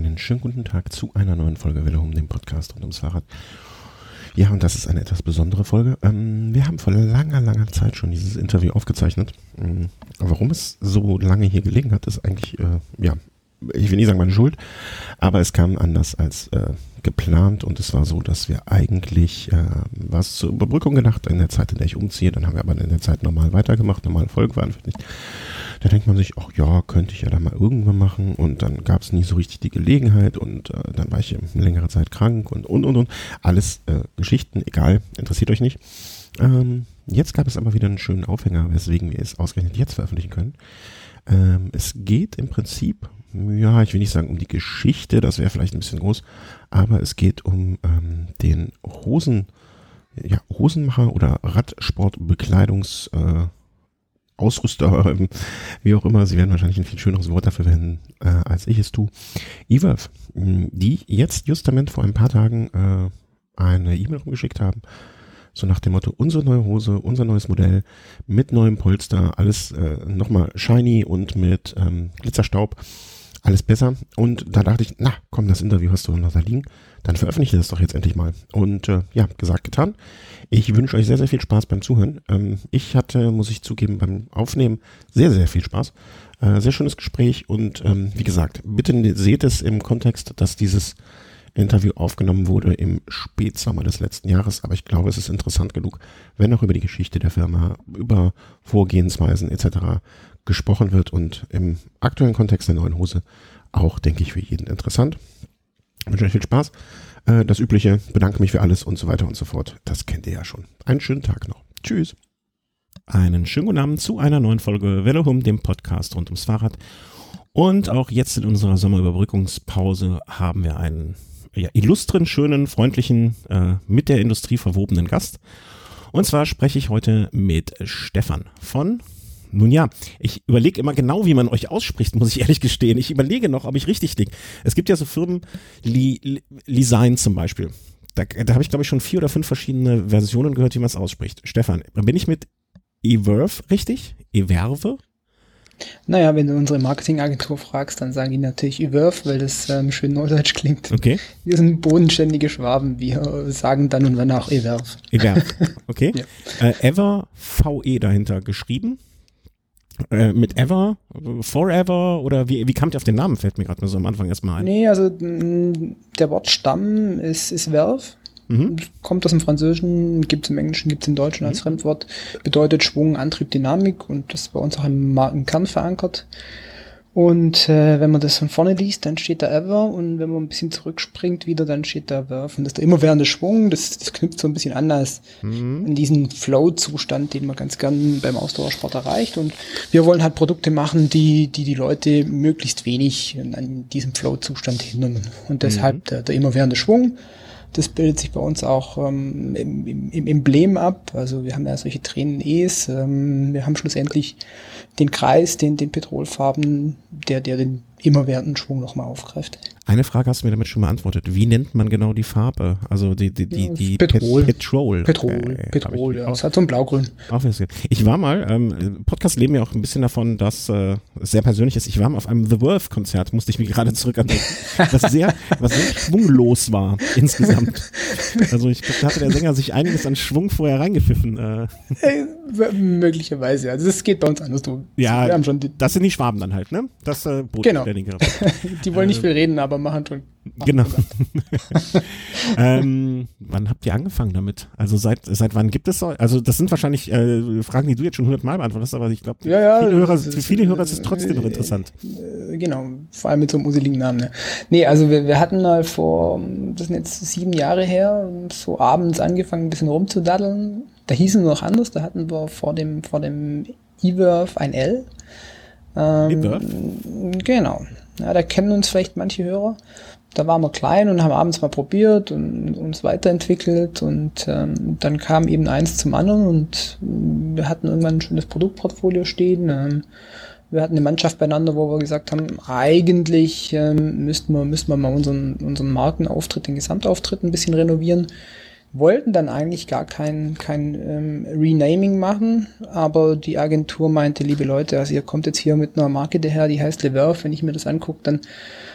Einen schönen guten Tag zu einer neuen Folge Welle um den Podcast rund ums Fahrrad. Ja, und das ist eine etwas besondere Folge. Ähm, wir haben vor langer, langer Zeit schon dieses Interview aufgezeichnet. Ähm, warum es so lange hier gelegen hat, ist eigentlich, äh, ja, ich will nicht sagen meine Schuld, aber es kam anders als äh, geplant und es war so, dass wir eigentlich äh, was zur Überbrückung gedacht in der Zeit, in der ich umziehe. Dann haben wir aber in der Zeit normal weitergemacht, normal Folge veröffentlicht. Da denkt man sich, ach ja, könnte ich ja da mal irgendwann machen und dann gab es nie so richtig die Gelegenheit und äh, dann war ich längere Zeit krank und und und und. Alles äh, Geschichten, egal, interessiert euch nicht. Ähm, jetzt gab es aber wieder einen schönen Aufhänger, weswegen wir es ausgerechnet jetzt veröffentlichen können. Ähm, es geht im Prinzip, ja, ich will nicht sagen um die Geschichte, das wäre vielleicht ein bisschen groß, aber es geht um ähm, den Hosen, ja, Hosenmacher oder Radsportbekleidungs, äh, Ausrüster, ähm, wie auch immer, sie werden wahrscheinlich ein viel schöneres Wort dafür verwenden, äh, als ich es tue. Ewerf, die jetzt justament vor ein paar Tagen äh, eine E-Mail rumgeschickt haben, so nach dem Motto, unsere neue Hose, unser neues Modell mit neuem Polster, alles äh, nochmal shiny und mit ähm, Glitzerstaub alles besser. Und da dachte ich, na komm, das Interview hast du noch da liegen. Dann veröffentliche das doch jetzt endlich mal. Und äh, ja, gesagt, getan. Ich wünsche euch sehr, sehr viel Spaß beim Zuhören. Ähm, ich hatte, muss ich zugeben, beim Aufnehmen sehr, sehr viel Spaß. Äh, sehr schönes Gespräch und ähm, wie gesagt, bitte seht es im Kontext, dass dieses Interview aufgenommen wurde im Spätsommer des letzten Jahres, aber ich glaube, es ist interessant genug, wenn auch über die Geschichte der Firma, über Vorgehensweisen etc gesprochen wird und im aktuellen Kontext der neuen Hose auch, denke ich, für jeden interessant. Ich wünsche euch viel Spaß. Äh, das Übliche, bedanke mich für alles und so weiter und so fort. Das kennt ihr ja schon. Einen schönen Tag noch. Tschüss. Einen schönen guten Abend zu einer neuen Folge Velohum, dem Podcast rund ums Fahrrad. Und auch jetzt in unserer Sommerüberbrückungspause haben wir einen ja, illustren, schönen, freundlichen, äh, mit der Industrie verwobenen Gast. Und zwar spreche ich heute mit Stefan von nun ja, ich überlege immer genau, wie man euch ausspricht, muss ich ehrlich gestehen. Ich überlege noch, ob ich richtig liege. Es gibt ja so Firmen, Li, Lisign zum Beispiel. Da, da habe ich, glaube ich, schon vier oder fünf verschiedene Versionen gehört, wie man es ausspricht. Stefan, bin ich mit Everve richtig? Everve? Naja, wenn du unsere Marketingagentur fragst, dann sagen die natürlich Everve, weil das ähm, schön neudeutsch klingt. Okay. Wir sind bodenständige Schwaben, wir sagen dann und wann auch Everve. Everve, okay. ja. äh, Ever VE dahinter geschrieben äh, mit Ever, Forever oder wie, wie kamt ihr auf den Namen? Fällt mir gerade nur so am Anfang erstmal ein. Nee, also der Wortstamm ist, ist Verve. Mhm. Kommt aus dem Französischen, gibt es im Englischen, gibt es im Deutschen als mhm. Fremdwort, bedeutet Schwung, Antrieb, Dynamik und das ist bei uns auch im Markenkern verankert. Und äh, wenn man das von vorne liest, dann steht da Ever und wenn man ein bisschen zurückspringt wieder, dann steht da Verve. Und das ist der immerwährende Schwung, das, das knüpft so ein bisschen an als mhm. in diesen Flow-Zustand, den man ganz gern beim Ausdauersport erreicht. Und wir wollen halt Produkte machen, die die, die Leute möglichst wenig an diesem Flow-Zustand hindern. Und deshalb mhm. der, der immerwährende Schwung. Das bildet sich bei uns auch ähm, im, im, Emblem ab. Also wir haben ja solche Tränen-E's. Ähm, wir haben schlussendlich den Kreis, den, den Petrolfarben, der, der den immerwährenden Schwung nochmal aufgreift. Eine Frage hast du mir damit schon beantwortet. Wie nennt man genau die Farbe? Also die, die, die, die Petrol. Pet Petrol. Petrol, okay, Petrol, ja. Es hat so ein Blaugrün. Ich war mal, ähm, Podcast leben ja auch ein bisschen davon, dass äh, es sehr persönlich ist. Ich war mal auf einem The Worth Konzert, musste ich mich gerade zurück andenken, was sehr, was sehr schwunglos war insgesamt. Also ich glaube, da hatte der Sänger sich einiges an Schwung vorher reingepfiffen. Äh. Möglicherweise, ja. Also das geht bei uns anders. Du, ja, wir haben schon das sind die Schwaben dann halt, ne? Das äh, Boot genau. die wollen nicht äh, viel reden, aber machen schon. Genau. ähm, wann habt ihr angefangen damit? Also seit seit wann gibt es so? Also das sind wahrscheinlich äh, Fragen, die du jetzt schon hundertmal beantwortest, aber ich glaube, ja, ja, viele Hörer, für viele Hörer ist es trotzdem noch interessant. Äh, genau, vor allem mit so einem useligen Namen. Ne? Nee, also wir, wir hatten mal vor, das sind jetzt sieben Jahre her, so abends angefangen, ein bisschen rumzudaddeln. Da hießen wir noch anders, da hatten wir vor dem, vor dem E-Werf ein L. Ähm, genau. Ja, da kennen uns vielleicht manche Hörer. Da waren wir klein und haben abends mal probiert und uns weiterentwickelt und ähm, dann kam eben eins zum anderen und wir hatten irgendwann ein schönes Produktportfolio stehen. Ähm, wir hatten eine Mannschaft beieinander, wo wir gesagt haben, eigentlich ähm, müssten wir, müssten wir mal unseren, unseren Markenauftritt, den Gesamtauftritt ein bisschen renovieren. Wollten dann eigentlich gar kein, kein ähm, Renaming machen, aber die Agentur meinte, liebe Leute, also ihr kommt jetzt hier mit einer Marke daher, die heißt Le Verve, wenn ich mir das angucke, dann,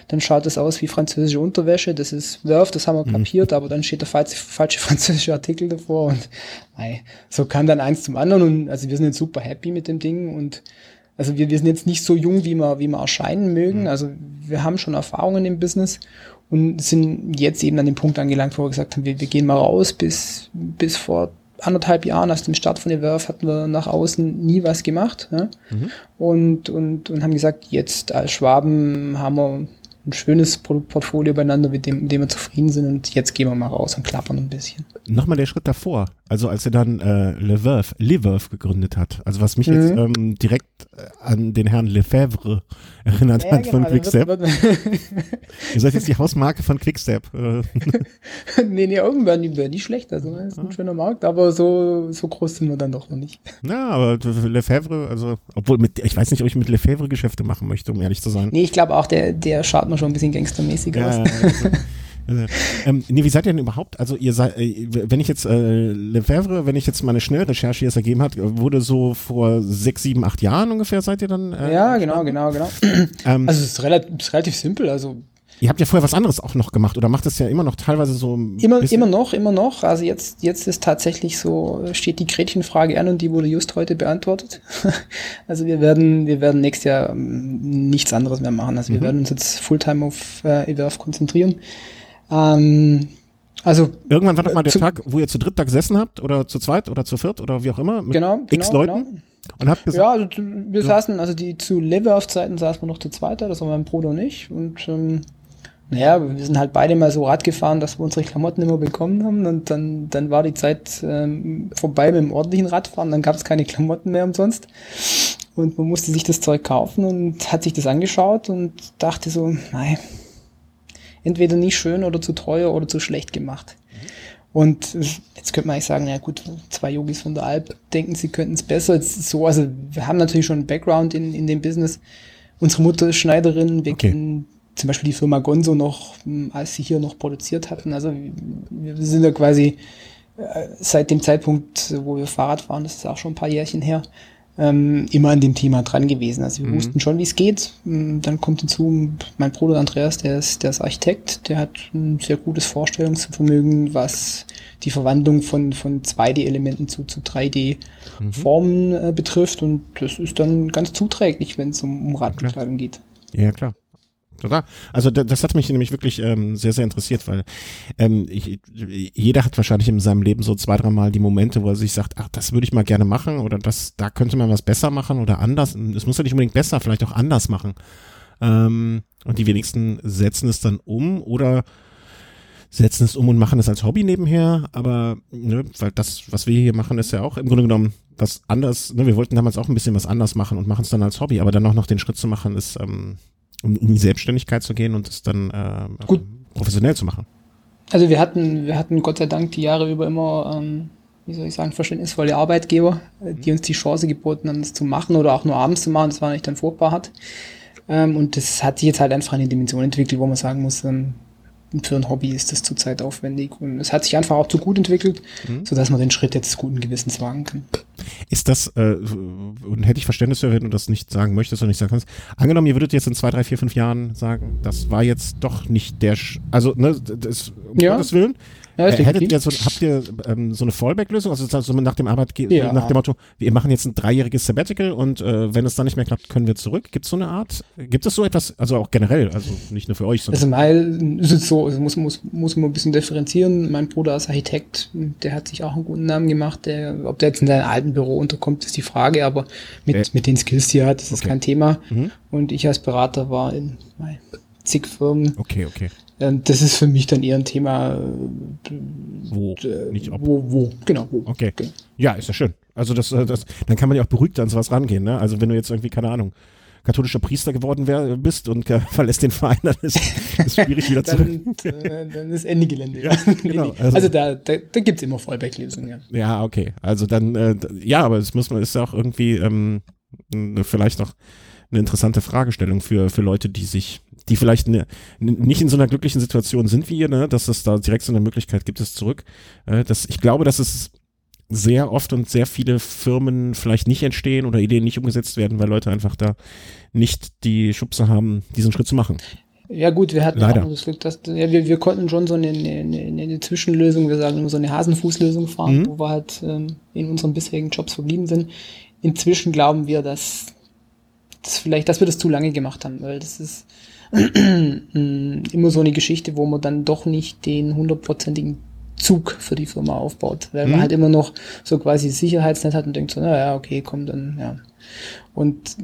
dann schaut das aus wie französische Unterwäsche, das ist Verve, das haben wir mhm. kapiert, aber dann steht der falsche, falsche französische Artikel davor und nein, so kann dann eins zum anderen und also wir sind jetzt super happy mit dem Ding und also wir, wir sind jetzt nicht so jung, wie wir, wie wir erscheinen mögen. Mhm. Also wir haben schon Erfahrungen im Business und sind jetzt eben an dem Punkt angelangt, wo wir gesagt haben, wir, wir gehen mal raus. Bis, bis vor anderthalb Jahren, aus dem Start von Ewerf, hatten wir nach außen nie was gemacht. Ja? Mhm. Und, und, und haben gesagt, jetzt als Schwaben haben wir ein schönes Produktportfolio beieinander, mit dem, mit dem wir zufrieden sind und jetzt gehen wir mal raus und klappern ein bisschen. Nochmal der Schritt davor, also als er dann äh, Le Verve, Le Verve gegründet hat, also was mich mhm. jetzt ähm, direkt äh, an den Herrn Lefebvre erinnert ja, hat genau, von Quickstep. Ihr seid jetzt die Hausmarke von Quickstep. Äh. nee, nee, irgendwann wäre nicht schlecht, also das ist ein ah. schöner Markt, aber so, so groß sind wir dann doch noch nicht. Ja, aber Lefebvre, also, obwohl mit, ich weiß nicht, ob ich mit Lefebvre Geschäfte machen möchte, um ehrlich zu sein. Nee, ich glaube auch, der, der schaut mir schon ein bisschen gangstermäßig ja, aus. Ja, also, ähm, nee, wie seid ihr denn überhaupt? Also ihr seid, äh, wenn ich jetzt äh, Lefebvre, wenn ich jetzt meine Schnellrecherche hier ergeben hat, wurde so vor sechs, sieben, acht Jahren ungefähr seid ihr dann? Äh, ja, genau, genau, genau. ähm, also es ist relativ, ist relativ simpel. Also Ihr habt ja vorher was anderes auch noch gemacht oder macht es ja immer noch teilweise so immer immer noch immer noch also jetzt jetzt ist tatsächlich so steht die Gretchenfrage an und die wurde just heute beantwortet also wir werden wir werden nächstes Jahr ähm, nichts anderes mehr machen also wir mhm. werden uns jetzt Fulltime auf äh, EWF konzentrieren ähm, also irgendwann war doch mal der Tag, wo ihr zu dritt da gesessen habt oder zu zweit oder zu viert oder wie auch immer mit genau, x genau, Leuten genau. und habt gesagt, ja, also wir ja. saßen also die zu Leverhoff-Zeiten saßen wir noch zu zweiter, das war mein Bruder und ich und ähm, naja, wir sind halt beide mal so Rad gefahren, dass wir unsere Klamotten immer bekommen haben und dann, dann war die Zeit ähm, vorbei mit dem ordentlichen Radfahren, dann gab es keine Klamotten mehr umsonst und man musste sich das Zeug kaufen und hat sich das angeschaut und dachte so, nein, entweder nicht schön oder zu teuer oder zu schlecht gemacht. Und jetzt könnte man eigentlich sagen, ja gut, zwei Yogis von der Alp denken, sie könnten es besser. Jetzt so, also wir haben natürlich schon einen Background in, in dem Business. Unsere Mutter ist Schneiderin, wir okay. kennen zum Beispiel die Firma Gonzo noch, hm, als sie hier noch produziert hatten. Also wir sind ja quasi äh, seit dem Zeitpunkt, wo wir Fahrrad fahren, das ist auch schon ein paar Jährchen her, ähm, immer an dem Thema dran gewesen. Also wir mhm. wussten schon, wie es geht. Mm, dann kommt hinzu mein Bruder Andreas, der ist, der ist Architekt, der hat ein sehr gutes Vorstellungsvermögen, was die Verwandlung von, von 2D-Elementen zu, zu 3D-Formen mhm. äh, betrifft. Und das ist dann ganz zuträglich, wenn es um, um Radbekleidung geht. Ja, klar. Oder? Also das hat mich nämlich wirklich ähm, sehr, sehr interessiert, weil ähm, ich, jeder hat wahrscheinlich in seinem Leben so zwei, dreimal die Momente, wo er sich sagt, ach, das würde ich mal gerne machen oder das, da könnte man was besser machen oder anders. Es muss ja nicht unbedingt besser, vielleicht auch anders machen. Ähm, und die wenigsten setzen es dann um oder setzen es um und machen es als Hobby nebenher, aber ne, weil das, was wir hier machen, ist ja auch im Grunde genommen was anders. Ne, wir wollten damals auch ein bisschen was anders machen und machen es dann als Hobby, aber dann auch noch den Schritt zu machen, ist ähm, um in die Selbstständigkeit zu gehen und es dann äh, Gut. professionell zu machen? Also wir hatten, wir hatten Gott sei Dank die Jahre über immer, ähm, wie soll ich sagen, verständnisvolle Arbeitgeber, die uns die Chance geboten haben, das zu machen oder auch nur abends zu machen. Das war nicht dann furchtbar hat. Ähm, und das hat sich jetzt halt einfach in eine Dimension entwickelt, wo man sagen muss, ähm, für ein Hobby ist das zurzeit aufwendig. Und es hat sich einfach auch zu gut entwickelt, mhm. sodass man den Schritt jetzt guten Gewissens wagen kann. Ist das, äh, und hätte ich Verständnis für, wenn du das nicht sagen möchtest oder nicht sagen kannst, angenommen, ihr würdet jetzt in zwei, drei, vier, fünf Jahren sagen, das war jetzt doch nicht der, Sch also, ne, das, um ja. Gottes Willen, ja, äh, hättet ihr so, habt ihr ähm, so eine Fallback-Lösung? Also so nach dem Arbeitgeber, ja. nach dem Motto, wir machen jetzt ein dreijähriges Sabbatical und äh, wenn es dann nicht mehr klappt, können wir zurück. Gibt es so eine Art? Gibt es so etwas, also auch generell, also nicht nur für euch, sondern. Also mal ist es so, also muss, muss, muss man ein bisschen differenzieren. Mein Bruder ist Architekt, der hat sich auch einen guten Namen gemacht. Der, ob der jetzt in seinem alten Büro unterkommt, ist die Frage, aber mit, äh. mit den Skills, die er hat, ist das okay. kein Thema. Mhm. Und ich als Berater war in zig Firmen. Okay, okay. Ähm, das ist für mich dann eher ein Thema. Wo? Äh, nicht ob. Wo, wo, genau. Wo. Okay. Genau. Ja, ist ja schön. Also das, äh, das, dann kann man ja auch beruhigt an sowas rangehen, ne? Also wenn du jetzt irgendwie, keine Ahnung, katholischer Priester geworden wär, bist und äh, verlässt den Verein, dann ist es schwierig wieder zurück. dann, äh, dann ist Ende Gelände. Ja, genau. Also, also da, da, da gibt es immer Fallback-Lösungen. Ja. ja, okay. Also dann, äh, ja, aber es muss man, ist ja auch irgendwie ähm, vielleicht noch eine interessante Fragestellung für, für Leute, die sich, die vielleicht ne, nicht in so einer glücklichen Situation sind wie ihr, ne, dass es da direkt so eine Möglichkeit gibt, es zurück. Äh, das, ich glaube, dass es sehr oft und sehr viele Firmen vielleicht nicht entstehen oder Ideen nicht umgesetzt werden, weil Leute einfach da nicht die Schubse haben, diesen Schritt zu machen. Ja gut, wir hatten Leider. auch das Glück, dass ja, wir, wir konnten schon so eine, eine, eine, Zwischenlösung, wir sagen immer so eine Hasenfußlösung fahren, Mhm. wo wir halt ähm, in unseren bisherigen Jobs verblieben sind. Inzwischen glauben wir, dass, dass vielleicht, dass wir das zu lange gemacht haben, weil das ist immer so eine Geschichte, wo man dann doch nicht den hundertprozentigen Zug für die Firma aufbaut, weil Mhm. man halt immer noch so quasi Sicherheitsnetz hat und denkt so, naja, okay, komm, dann, ja. Und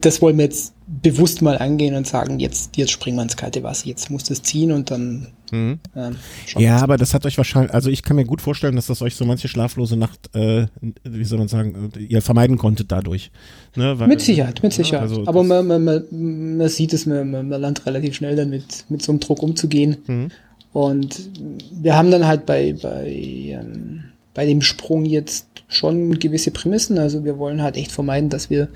das wollen wir jetzt bewusst mal angehen und sagen, jetzt, jetzt springen wir ins kalte Wasser, jetzt muss das ziehen und dann Mhm. ähm, Ja, aber das hat euch wahrscheinlich, also ich kann mir gut vorstellen, dass das euch so manche schlaflose Nacht, äh, wie soll man sagen, äh, ihr vermeiden konntet dadurch. Ne? Weil, Mit Sicherheit, mit Ja, Sicherheit. also aber man, man, man, man sieht es, man, man lernt relativ schnell damit, mit so einem Druck umzugehen. Mhm. Und wir haben dann halt bei, bei, ähm, bei dem Sprung jetzt schon gewisse Prämissen. Also wir wollen halt echt vermeiden, dass wir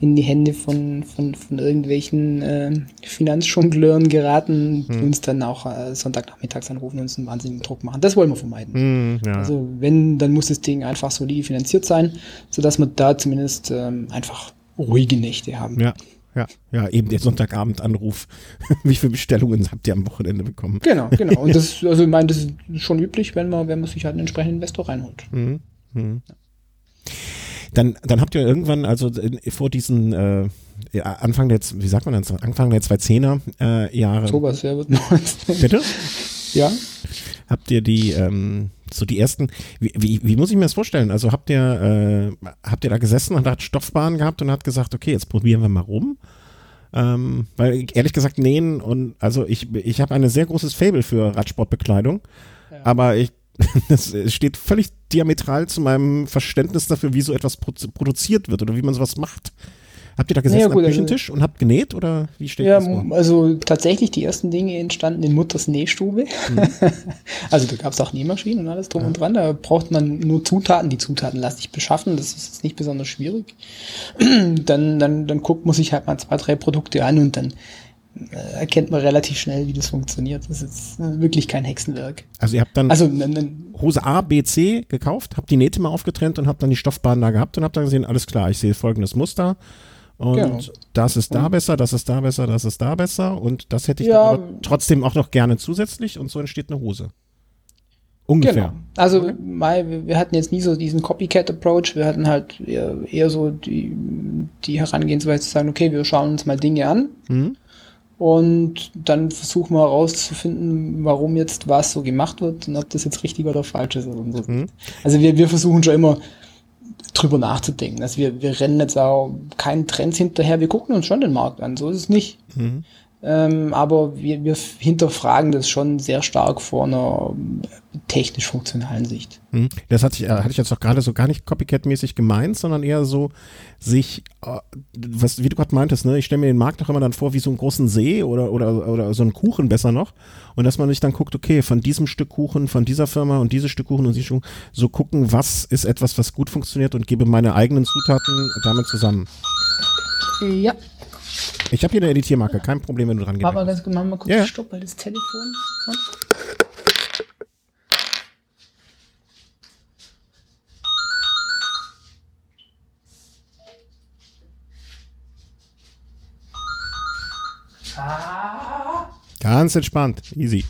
in die Hände von, von, von irgendwelchen ähm, Finanzjongleuren geraten, die uns dann auch äh, Sonntagnachmittags anrufen und uns einen wahnsinnigen Druck machen. Das wollen wir vermeiden. Mhm, ja. Also wenn, dann muss das Ding einfach solide finanziert sein, sodass wir da zumindest ähm, einfach ruhige Nächte haben. ja, ja, ja, eben der Sonntagabend-Anruf. Wie viele Bestellungen habt ihr am Wochenende bekommen? Genau, genau. Und das, also ich meine, das ist schon üblich, wenn man, wenn man sich halt einen entsprechenden Investor reinholt. Mhm. Mhm. Dann, dann habt ihr irgendwann, also vor diesen äh, ja, Anfang der, wie sagt man das, Anfang der 2010er äh, Jahre, Sowas, wer wird neues? bitte? Ja. Habt ihr die, ähm, so die ersten, wie, wie, wie muss ich mir das vorstellen? Also habt ihr, äh, habt ihr da gesessen und hat Stoffbahn gehabt und hat gesagt, okay, jetzt probieren wir mal rum? Ähm, weil ehrlich gesagt, nähen und also ich, ich habe ein sehr großes Fable für Radsportbekleidung, aber ich, das steht völlig diametral zu meinem Verständnis dafür, wie so etwas produ- produziert wird oder wie man sowas macht. Habt ihr da gesessen Ja, gut, am also- Küchentisch und habt genäht oder wie steht Ja, das vor? also tatsächlich die ersten Dinge entstanden in Mutters Nähstube. also da gab es auch Nähmaschinen und alles drum und dran. Da braucht man nur Zutaten. Die Zutaten lasse ich beschaffen. Das ist jetzt nicht besonders schwierig. dann, dann, dann guckt man sich halt mal zwei, drei Produkte an und dann äh, erkennt man relativ schnell, wie das funktioniert. Das ist äh, wirklich kein Hexenwerk. Also ihr habt dann Also Hose A, B, C gekauft, habt die Nähte mal aufgetrennt und habt dann die Stoffbahn da gehabt und habt dann gesehen, alles klar, ich sehe folgendes Muster und Genau. das ist da besser, das ist da besser, das ist da besser und das hätte ich Ja. trotzdem auch noch gerne zusätzlich und so entsteht eine Hose. Ungefähr. Genau. Also Mai, wir wir hatten jetzt nie so diesen Copycat-Approach, wir hatten halt eher, eher so die, die Herangehensweise zu sagen, okay, wir schauen uns mal Dinge an Mhm. und dann versuchen wir herauszufinden, warum jetzt was so gemacht wird und ob das jetzt richtig oder falsch ist. Oder so. Mhm. Also wir, wir versuchen schon immer drüber nachzudenken. Also wir, wir rennen jetzt auch keinen Trends hinterher, wir gucken uns schon den Markt an, so ist es nicht. Mhm. Ähm, aber wir, wir hinterfragen das schon sehr stark vor einer technisch funktionalen Sicht. Mhm. Das hatte ich, äh, hatte ich jetzt auch gerade so gar nicht Copycat-mäßig gemeint, sondern eher so sich, äh, was, wie du gerade meintest, ne, ich stelle mir den Markt doch immer dann vor wie so einen großen See oder, oder, oder so einen Kuchen besser noch. Und dass man sich dann guckt, okay, von diesem Stück Kuchen, von dieser Firma und dieses Stück Kuchen und dieses Stück Kuchen, so gucken, was ist etwas, was gut funktioniert und gebe meine eigenen Zutaten damit zusammen. Ja, Ich habe hier eine Editiermarke, kein Problem, wenn du dran gehst. wir ganz machen wir kurz Ja, ja. Stopp, weil das Telefon. Ganz entspannt, easy.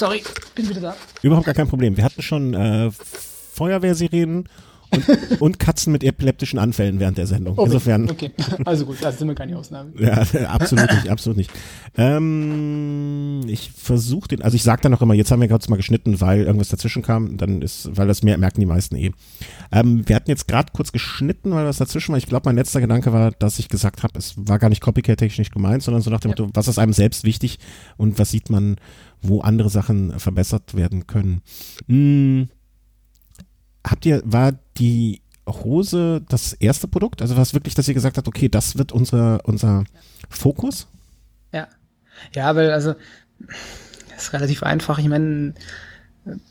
Sorry, bin wieder da. Überhaupt gar kein Problem. Wir hatten schon äh, Feuerwehrsirenen und, und Katzen mit epileptischen Anfällen während der Sendung. Insofern, Okay, also gut, das sind wir keine Ausnahme. ja, absolut nicht, absolut nicht. Ähm, ich versuche den, also ich sag dann auch immer, jetzt haben wir kurz mal geschnitten, weil irgendwas dazwischen kam, dann ist, weil das mehr, merken die meisten eh. Ähm, wir hatten jetzt gerade kurz geschnitten, weil was dazwischen war. Ich glaube, mein letzter Gedanke war, dass ich gesagt habe, es war gar nicht Copycat-technisch gemeint, sondern so nach dem Ja. Motto, was ist einem selbst wichtig und was sieht man, wo andere Sachen verbessert werden können. Hm, habt ihr, war die Hose das erste Produkt? Also war es wirklich, dass ihr gesagt habt, okay, das wird unser, unser Fokus? Ja, Ja, weil also das ist relativ einfach. Ich meine,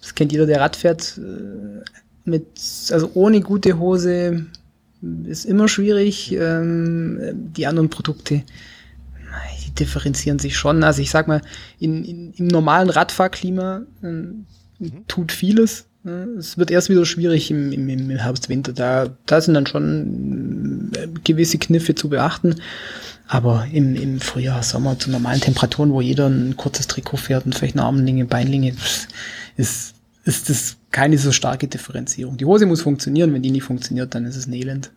das kennt jeder, der Rad fährt. Äh, mit, also ohne gute Hose ist immer schwierig. Ähm, die anderen Produkte, die differenzieren sich schon. Also ich sag mal, in, in, im normalen Radfahrklima äh, tut vieles. Es wird erst wieder schwierig im, im, im Herbst, Winter. Da, da sind dann schon äh, gewisse Kniffe zu beachten. Aber im, im Frühjahr, Sommer zu normalen Temperaturen, wo jeder ein kurzes Trikot fährt und vielleicht eine Armlinge, Beinlinge, ist, ist das keine so starke Differenzierung. Die Hose muss funktionieren, wenn die nicht funktioniert, dann ist es ein Elend.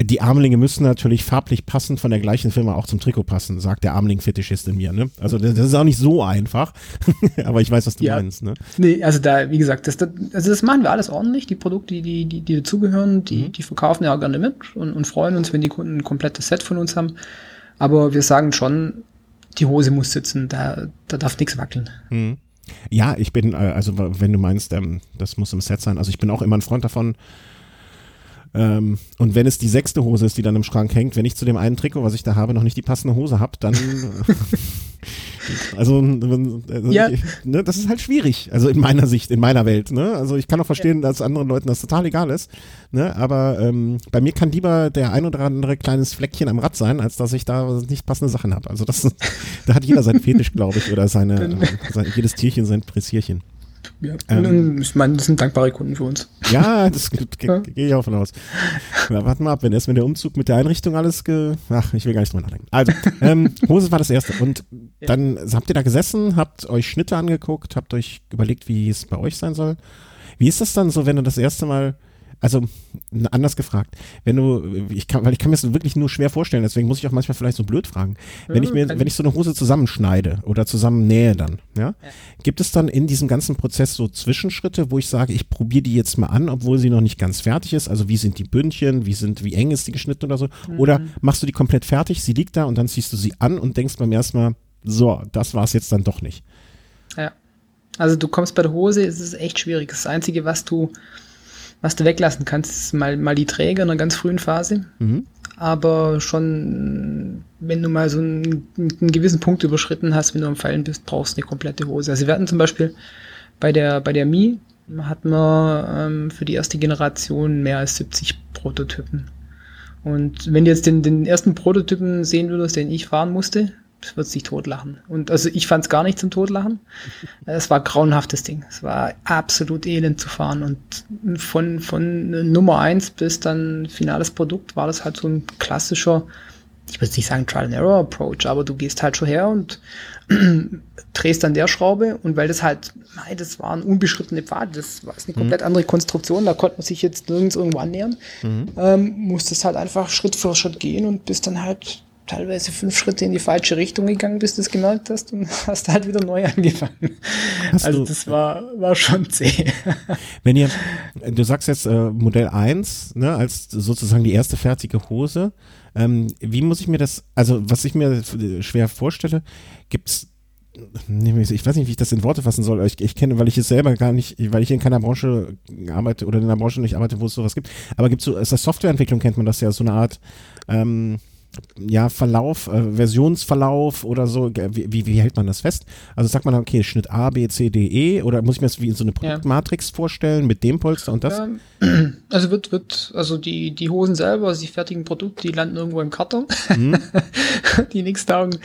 Die Armlinge müssen natürlich farblich passend von der gleichen Firma auch zum Trikot passen, sagt der Armling-Fetischist in mir. Ne? Also das, ist auch nicht so einfach, aber ich weiß, was du ja. meinst. Ne? Nee, also da, wie gesagt, das, das, also das machen wir alles ordentlich. Die Produkte, die, die, die dazugehören, die, mhm. die verkaufen ja gerne mit und, und freuen uns, wenn die Kunden ein komplettes Set von uns haben. Aber wir sagen schon, die Hose muss sitzen, da, da darf nichts wackeln. Mhm. Ja, ich bin, äh, also wenn du meinst, ähm, das muss im Set sein, also ich bin auch immer ein Freund davon, ähm, und wenn es die sechste Hose ist, die dann im Schrank hängt, wenn ich zu dem einen Trikot, was ich da habe, noch nicht die passende Hose habe, dann also, also ja. ich, ne, das ist halt schwierig, also in meiner Sicht, in meiner Welt. Ne? Also ich kann auch verstehen, dass anderen Leuten das total egal ist, ne? aber ähm, bei mir kann lieber der ein oder andere kleines Fleckchen am Rad sein, als dass ich da nicht passende Sachen habe. Also das, da hat jeder sein Fetisch, glaube ich, oder seine, äh, sein, jedes Tierchen sein Pressierchen. Ja, ähm, ich meine, das sind dankbare Kunden für uns. Ja, das ja. gehe ich auch von aus. Na, warte mal ab, wenn erst wenn der Umzug mit der Einrichtung alles ge Ach, ich will gar nicht drüber nachdenken. Also, ähm, Hose war das erste. Und ja. dann habt ihr da gesessen, habt euch Schnitte angeguckt, habt euch überlegt, wie es bei euch sein soll. Wie ist das dann so, wenn du das erste Mal also anders gefragt, wenn du, ich kann, weil ich kann mir das wirklich nur schwer vorstellen, deswegen muss ich auch manchmal vielleicht so blöd fragen. Wenn ich mir, wenn ich so eine Hose zusammenschneide oder zusammennähe dann, ja, gibt es dann in diesem ganzen Prozess so Zwischenschritte, wo ich sage, ich probiere die jetzt mal an, obwohl sie noch nicht ganz fertig ist? Also wie sind die Bündchen, wie sind, wie eng ist die geschnitten oder so? Mhm. Oder machst du die komplett fertig, sie liegt da und dann ziehst du sie an und denkst beim ersten Mal, so, das war es jetzt dann doch nicht. Ja. Also du kommst bei der Hose, es ist echt schwierig. Das Einzige, was du was du weglassen kannst, ist mal, mal die Träger in einer ganz frühen Phase. Mhm. Aber schon, wenn du mal so einen, einen, gewissen Punkt überschritten hast, wenn du am Fallen bist, brauchst du eine komplette Hose. Also wir hatten zum Beispiel bei der, bei der Mi, hatten wir ähm, für die erste Generation mehr als 70 Prototypen. Und wenn du jetzt den, den ersten Prototypen sehen würdest, den ich fahren musste, wird sich totlachen. Und also ich fand es gar nicht zum Totlachen. Es war grauenhaftes Ding. Es war absolut elend zu fahren. Und von, von Nummer eins bis dann finales Produkt war das halt so ein klassischer, ich würde nicht sagen Trial and Error Approach, aber du gehst halt schon her und drehst an der Schraube und weil das halt, nein, das waren unbeschrittene Pfade, das war eine mhm. komplett andere Konstruktion, da konnte man sich jetzt nirgends irgendwo annähern, mhm. ähm, musstest halt einfach Schritt für Schritt gehen und bist dann halt teilweise fünf Schritte in die falsche Richtung gegangen, bis du es gemerkt hast und hast halt wieder neu angefangen. Hast also das war, war schon zäh. Wenn ihr, du sagst jetzt äh, Modell 1, ne, als sozusagen die erste fertige Hose, ähm, wie muss ich mir das, also was ich mir schwer vorstelle, gibt's ich weiß nicht, wie ich das in Worte fassen soll. Ich, ich kenne, weil ich es selber gar nicht, weil ich in keiner Branche arbeite oder in einer Branche nicht arbeite, wo es sowas gibt. Aber gibt es so, ist das Softwareentwicklung kennt man das ja, so eine Art, ähm, ja, Verlauf, äh, Versionsverlauf oder so, wie, wie, wie, hält man das fest? Also sagt man, okay, Schnitt A, B, C, D, E oder muss ich mir das wie in so eine Produktmatrix ja. vorstellen mit dem Polster und das? Ähm, also wird, wird, also die, die Hosen selber, also die fertigen Produkte, die landen irgendwo im Karton, mhm. die nichts taugen.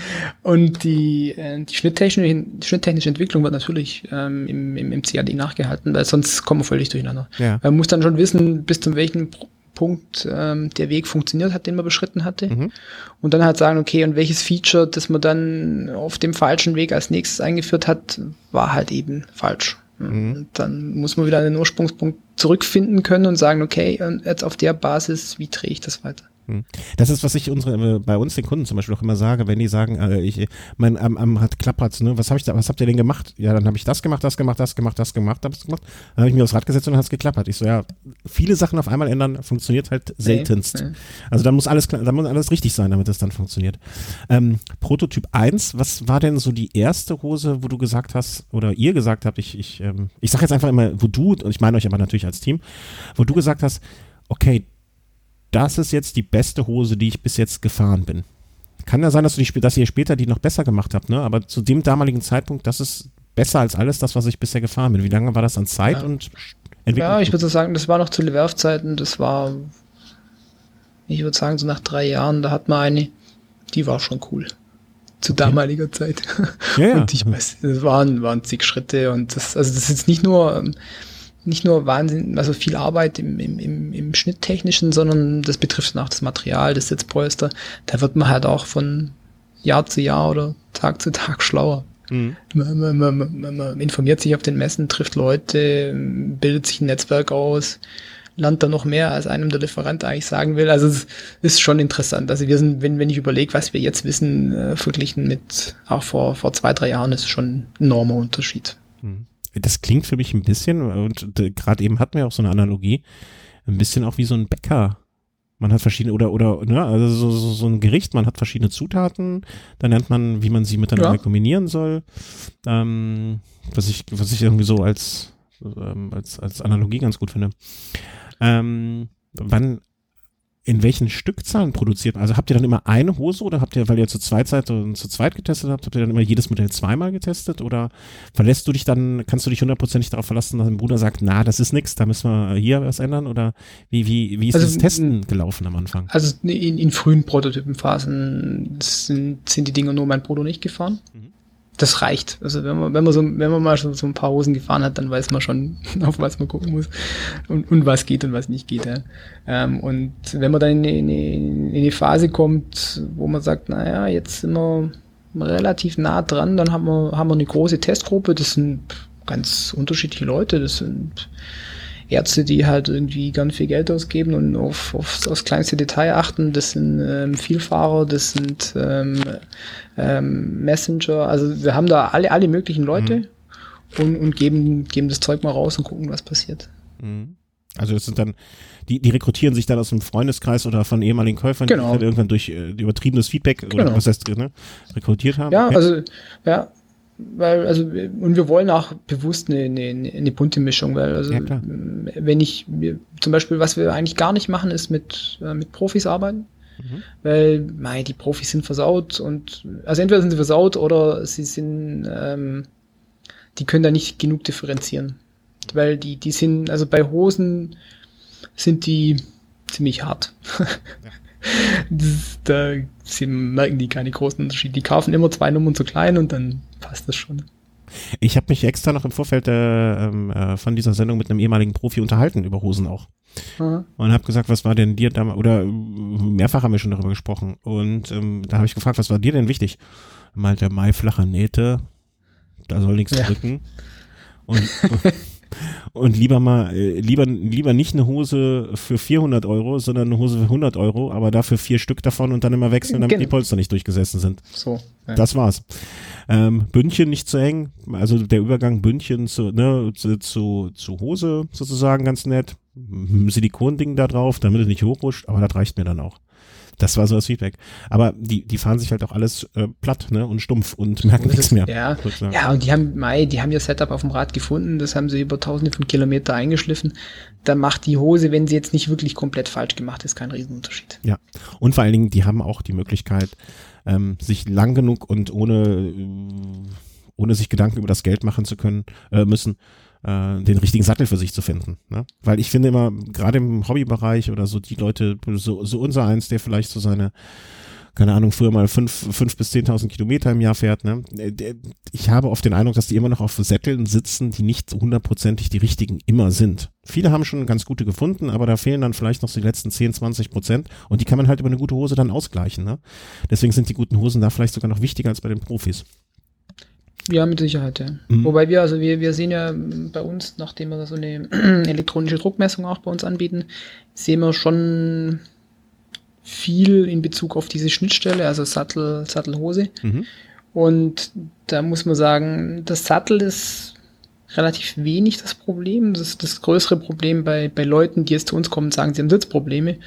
Und die, äh, die schnitttechnische, schnitttechnische Entwicklung wird natürlich ähm, im, im, im CAD nachgehalten, weil sonst kommen wir völlig durcheinander. Ja. Man muss dann schon wissen, bis zu welchem Punkt ähm, der Weg funktioniert hat, den man beschritten hatte. Mhm. Und dann halt sagen, okay, und welches Feature, das man dann auf dem falschen Weg als nächstes eingeführt hat, war halt eben falsch. Mhm. Dann muss man wieder an den Ursprungspunkt zurückfinden können und sagen, okay, und jetzt auf der Basis, wie drehe ich das weiter? Hm. Das ist, was ich unsere, äh, bei uns den Kunden zum Beispiel auch immer sage, wenn die sagen, äh, ich, mein am, am hat klappert, ne? Was habe ich da, was habt ihr denn gemacht? Ja, dann habe ich das gemacht, das gemacht, das gemacht, das gemacht, das gemacht. Dann habe ich mir aufs Rad gesetzt und dann hat es geklappert. Ich so, ja, viele Sachen auf einmal ändern funktioniert halt seltenst. Nee. Also dann muss alles, dann muss alles richtig sein, damit es dann funktioniert. Ähm, Prototyp 1, was war denn so die erste Hose, wo du gesagt hast, oder ihr gesagt habt, ich, ich, ähm, ich sage jetzt einfach immer, wo du, und ich meine euch aber natürlich als Team, wo du gesagt hast, okay, das ist jetzt die beste Hose, die ich bis jetzt gefahren bin. kann ja sein, dass, du die, dass ihr später die noch besser gemacht habt, ne? Aber zu dem damaligen Zeitpunkt, das ist besser als alles das, was ich bisher gefahren bin. Wie lange war das an Zeit ja. und Entwicklung? Ja, ich würde sagen, das war noch zu Leverf-Zeiten, das war, ich würde sagen, so nach drei Jahren, da hat man eine, die war schon cool. Zu okay. damaliger Zeit. Ja, ja. Und ich weiß, das waren, waren zig Schritte und das, also das ist jetzt nicht nur, nicht nur Wahnsinn, also viel Arbeit im, im, im, im Schnitttechnischen, sondern das betrifft dann auch das Material, das Sitzpolster. Da wird man halt auch von Jahr zu Jahr oder Tag zu Tag schlauer. Mhm. Man, man, man, man, informiert sich auf den Messen, trifft Leute, bildet sich ein Netzwerk aus, lernt da noch mehr, als einem der Lieferant eigentlich sagen will. Also es ist schon interessant. Also wir sind, wenn, wenn ich überlege, was wir jetzt wissen, äh, verglichen mit auch vor, vor zwei, drei Jahren, ist schon ein enormer Unterschied. Mhm das klingt für mich ein bisschen, und äh, gerade eben hatten wir auch so eine Analogie, ein bisschen auch wie so ein Bäcker. Man hat verschiedene, oder, oder, ne, also so, so, so ein Gericht, man hat verschiedene Zutaten, dann lernt man, wie man sie miteinander ja. kombinieren soll. Ähm, was ich, was ich irgendwie so als, ähm, als, als Analogie ganz gut finde. Ähm, wann, in welchen Stückzahlen produziert? Also habt ihr dann immer eine Hose oder habt ihr, weil ihr zu zweit seid und zu zweit getestet habt, habt ihr dann immer jedes Modell zweimal getestet oder verlässt du dich dann, kannst du dich hundertprozentig darauf verlassen, dass dein Bruder sagt, na, das ist nix, da müssen wir hier was ändern oder wie, wie, wie ist also, das Testen gelaufen am Anfang? Also in, in frühen Prototypenphasen sind, sind die Dinger nur mein Bruder nicht gefahren. Mhm das reicht. Also wenn man, wenn man so, wenn man mal so, so ein paar Hosen gefahren hat, dann weiß man schon, auf was man gucken muss und, und was geht und was nicht geht. Ja. Ähm, und wenn man dann in, in, in die Phase kommt, wo man sagt, naja, jetzt sind wir relativ nah dran, dann haben wir, haben wir eine große Testgruppe, das sind ganz unterschiedliche Leute, das sind Ärzte, die halt irgendwie ganz viel Geld ausgeben und auf, auf, aufs kleinste Detail achten. Das sind ähm, Vielfahrer, das sind ähm, ähm, Messenger. Also wir haben da alle, alle möglichen Leute mhm. und, und geben, geben das Zeug mal raus und gucken, was passiert. Mhm. Also das sind dann, die, die rekrutieren sich dann aus dem Freundeskreis oder von ehemaligen Käufern, genau. die dann irgendwann durch äh, übertriebenes Feedback genau. oder was heißt, ne, rekrutiert haben. Ja, okay. also ja, weil, also, und wir wollen auch bewusst eine, eine, eine bunte Mischung, weil, also, ja, wenn ich, zum Beispiel, was wir eigentlich gar nicht machen, ist mit, äh, mit Profis arbeiten. Mhm. Weil, mei, die Profis sind versaut und, also entweder sind sie versaut oder sie sind, ähm, die können da nicht genug differenzieren. Weil die, die sind, also bei Hosen sind die ziemlich hart. Ja. Das, da sie merken die keine großen Unterschiede. Die kaufen immer zwei Nummern zu klein und dann passt das schon. Ich habe mich extra noch im Vorfeld äh, ähm, äh, von dieser Sendung mit einem ehemaligen Profi unterhalten über Hosen auch. Mhm. Und habe gesagt, was war denn dir damals, oder mehrfach haben wir schon darüber gesprochen. Und ähm, da habe ich gefragt, was war dir denn wichtig? Meinte Mai flache Nähte, da soll nichts ja. drücken. Und, und lieber mal, äh, lieber, lieber nicht eine Hose für 400 Euro, sondern eine Hose für 100 Euro, aber dafür vier Stück davon und dann immer wechseln, damit genau. die Polster nicht durchgesessen sind. So. Ja. Das war's. Ähm, Bündchen nicht zu eng, also der Übergang Bündchen zu, ne, zu, zu, zu Hose sozusagen ganz nett. Silikonding da drauf, damit es nicht hochrutscht, aber das reicht mir dann auch. Das war so das Feedback. Aber die, die fahren sich halt auch alles äh, platt ne, und stumpf und merken nichts mehr. Ja, ja, und die haben, Mai, die haben ihr Setup auf dem Rad gefunden, das haben sie über tausende von Kilometer eingeschliffen. Da macht die Hose, wenn sie jetzt nicht wirklich komplett falsch gemacht ist, keinen Riesenunterschied. Ja, und vor allen Dingen, die haben auch die Möglichkeit, ähm, sich lang genug und ohne, äh, ohne sich Gedanken über das Geld machen zu können, äh, müssen, äh, den richtigen Sattel für sich zu finden. Ne? Weil ich finde immer, gerade im Hobbybereich oder so die Leute, so, so unser eins, der vielleicht so seine keine Ahnung, früher mal fünf, fünf bis zehntausend Kilometer im Jahr fährt, ne? Ich habe oft den Eindruck, dass die immer noch auf Sätteln sitzen, die nicht hundertprozentig die richtigen immer sind. Viele haben schon ganz gute gefunden, aber da fehlen dann vielleicht noch so die letzten 10, 20 Prozent und die kann man halt über eine gute Hose dann ausgleichen, ne? Deswegen sind die guten Hosen da vielleicht sogar noch wichtiger als bei den Profis. Ja, mit Sicherheit, ja. Mhm. Wobei wir, also wir, wir sehen ja bei uns, nachdem wir so eine elektronische Druckmessung auch bei uns anbieten, sehen wir schon viel in Bezug auf diese Schnittstelle, also Sattel, Sattelhose. Mhm. Und da muss man sagen, das Sattel ist relativ wenig das Problem. Das ist das größere Problem bei, bei Leuten, die jetzt zu uns kommen und sagen, sie haben Sitzprobleme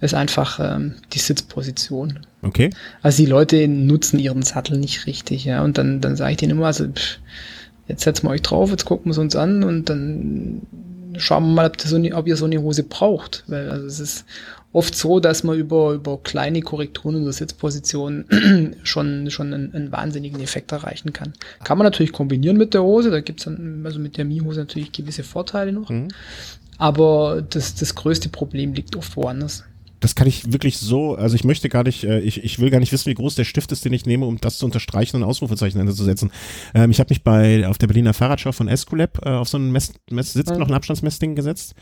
ist einfach ähm, die Sitzposition. Okay. Also die Leute nutzen ihren Sattel nicht richtig, ja. Und dann, dann sage ich denen immer, also pff, jetzt setzen wir euch drauf, jetzt gucken wir es uns an und dann schauen wir mal, ob, so eine, ob ihr so eine Hose braucht. Weil also es ist oft so, dass man über, über kleine Korrekturen in der Sitzposition schon, schon einen, einen, wahnsinnigen Effekt erreichen kann. Kann man natürlich kombinieren mit der Hose, da gibt's dann, also mit der Mi-Hose natürlich gewisse Vorteile noch. Mhm. Aber das, das größte Problem liegt oft woanders das kann ich wirklich so, also ich möchte gar nicht, äh, ich, ich will gar nicht wissen, wie groß der Stift ist, den ich nehme, um das zu unterstreichen und Ausrufezeichen zu setzen. Ähm, ich habe mich bei auf der Berliner Fahrradschau von Esculap äh, auf so ein Mess, Mess Sitzknochenabstandsmessding gesetzt.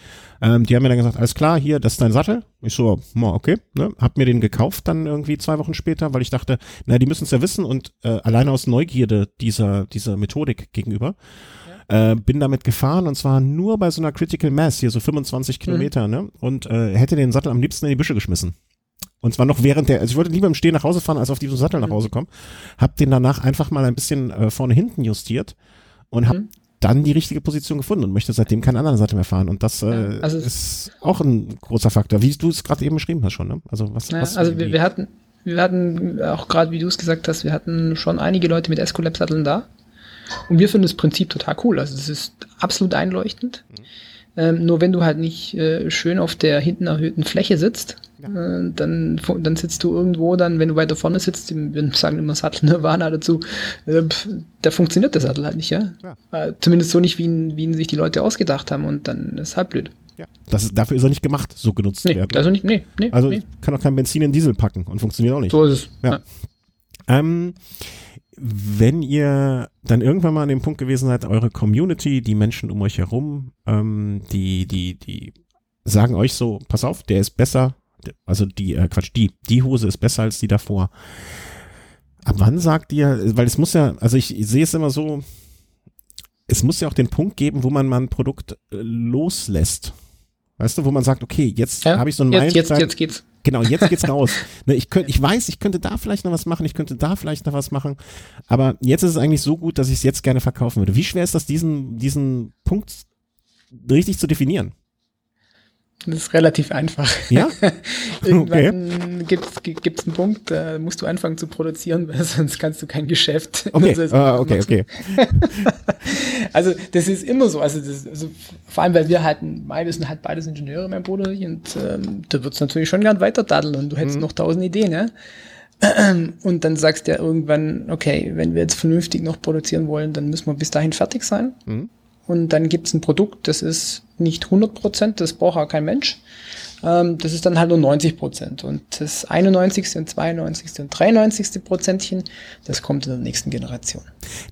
Ähm, die haben mir dann gesagt, alles klar, hier, das ist dein Sattel. Ich so, okay, ne, hab mir den gekauft dann irgendwie zwei Wochen später, weil ich dachte, na, die müssen es ja wissen und äh, alleine aus Neugierde dieser dieser Methodik gegenüber. Äh, bin damit gefahren und zwar nur bei so einer Critical Mass, hier so 25 mhm. Kilometer, ne? Und äh, hätte den Sattel am liebsten in die Büsche geschmissen. Und zwar noch während der, also ich wollte lieber im Stehen nach Hause fahren, als auf diesem Sattel nach mhm. Hause kommen. Hab den danach einfach mal ein bisschen äh, vorne hinten justiert und hab mhm. dann die richtige Position gefunden und möchte seitdem keinen anderen Sattel mehr fahren. Und das äh, also ist auch ein großer Faktor, wie du es gerade eben beschrieben hast schon. Ne? Also was, ja, was also wir, wir hatten, wir hatten auch gerade, wie du es gesagt hast, wir hatten schon einige Leute mit Escolab-Satteln da. Und wir finden das Prinzip total cool. Also es ist absolut einleuchtend. Mhm. Ähm, nur wenn du halt nicht äh, schön auf der hinten erhöhten Fläche sitzt, ja. äh, dann, dann sitzt du irgendwo dann, wenn du weiter vorne sitzt, wir sagen immer Sattel Nirvana dazu, äh, da funktioniert der Sattel halt nicht, ja. ja. Äh, zumindest so nicht, wie ihn, wie ihn sich die Leute ausgedacht haben und dann ist halt blöd. Ja. Das ist, dafür ist er nicht gemacht, so genutzt nee, werden. Also nicht, nee, nee. Also nee. kann auch kein Benzin in Diesel packen und funktioniert auch nicht. So ist es. Ja. ja. Ähm, wenn ihr dann irgendwann mal an dem Punkt gewesen seid, eure Community, die Menschen um euch herum, ähm, die, die, die sagen euch so, pass auf, der ist besser, also die, äh, Quatsch, die, die Hose ist besser als die davor. Ab wann sagt ihr, weil es muss ja, also ich, ich sehe es immer so, es muss ja auch den Punkt geben, wo man mal ein Produkt äh, loslässt. Weißt du, wo man sagt, okay, jetzt ja, habe ich so einen jetzt, jetzt, jetzt geht's. Genau, jetzt geht's raus. Ne, ich, könnt, ich weiß, ich könnte da vielleicht noch was machen, ich könnte da vielleicht noch was machen, aber jetzt ist es eigentlich so gut, dass ich es jetzt gerne verkaufen würde. Wie schwer ist das, diesen, diesen Punkt richtig zu definieren? Das ist relativ einfach. Ja? Irgendwann okay. gibt es einen Punkt, da musst du anfangen zu produzieren, weil sonst kannst du kein Geschäft. Okay, uh, okay, okay. also das ist immer so. Also, das, also vor allem, weil wir halt, wir sind halt beides Ingenieure, mein Bruder, und ähm, da es natürlich schon gern weiter daddeln und du hättest mhm. noch tausend Ideen, ja. Und dann sagst du ja irgendwann, okay, wenn wir jetzt vernünftig noch produzieren wollen, dann müssen wir bis dahin fertig sein. Mhm und dann gibt es ein Produkt, das ist nicht 100 Prozent, das braucht auch kein Mensch. Ähm, das ist dann halt nur 90 Prozent. Und das 91. und 92. und 93. Prozentchen, das kommt in der nächsten Generation.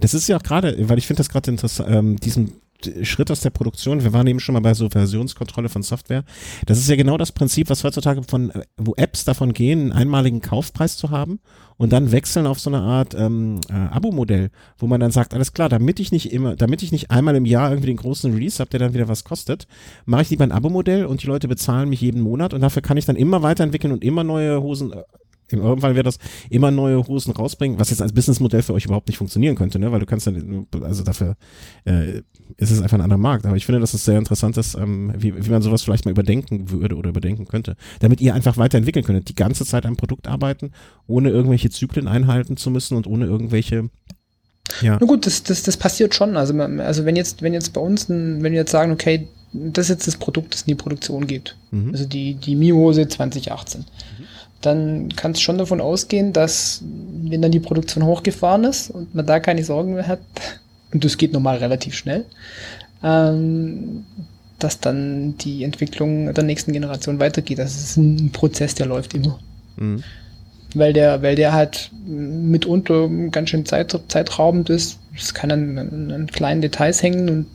Das ist ja auch gerade, weil ich finde das gerade interessant, ähm, diesen Schritt aus der Produktion. Wir waren eben schon mal bei so Versionskontrolle von Software. Das ist ja genau das Prinzip, was heutzutage von, wo Apps davon gehen, einen einmaligen Kaufpreis zu haben und dann wechseln auf so eine Art ähm, äh, Abo-Modell, wo man dann sagt, alles klar, damit ich nicht immer, damit ich nicht einmal im Jahr irgendwie den großen Release habe, der dann wieder was kostet, mache ich lieber ein Abo-Modell und die Leute bezahlen mich jeden Monat und dafür kann ich dann immer weiterentwickeln und immer neue Hosen äh, in eurem Fall wäre das immer neue Hosen rausbringen, was jetzt als Businessmodell für euch überhaupt nicht funktionieren könnte, ne? Weil du kannst dann, also dafür äh, ist es einfach ein anderer Markt. Aber ich finde, dass es sehr interessant ist, ähm, wie, wie man sowas vielleicht mal überdenken würde oder überdenken könnte. Damit ihr einfach weiterentwickeln könntet, die ganze Zeit am Produkt arbeiten, ohne irgendwelche Zyklen einhalten zu müssen und ohne irgendwelche ja. Na gut, das, das, das passiert schon. Also, also wenn jetzt, wenn jetzt bei uns, ein, wenn wir jetzt sagen, okay, das ist jetzt das Produkt, das in die Produktion geht. Mhm. Also die, die Mi-Hose 2018. Mhm dann kannst du schon davon ausgehen, dass wenn dann die Produktion hochgefahren ist und man da keine Sorgen mehr hat, und das geht normal relativ schnell, ähm, dass dann die Entwicklung der nächsten Generation weitergeht. Das ist ein Prozess, der läuft immer. Mhm. Weil der, weil der halt mitunter ganz schön zeit, zeitraubend ist. Es kann an, an, kleinen Details hängen und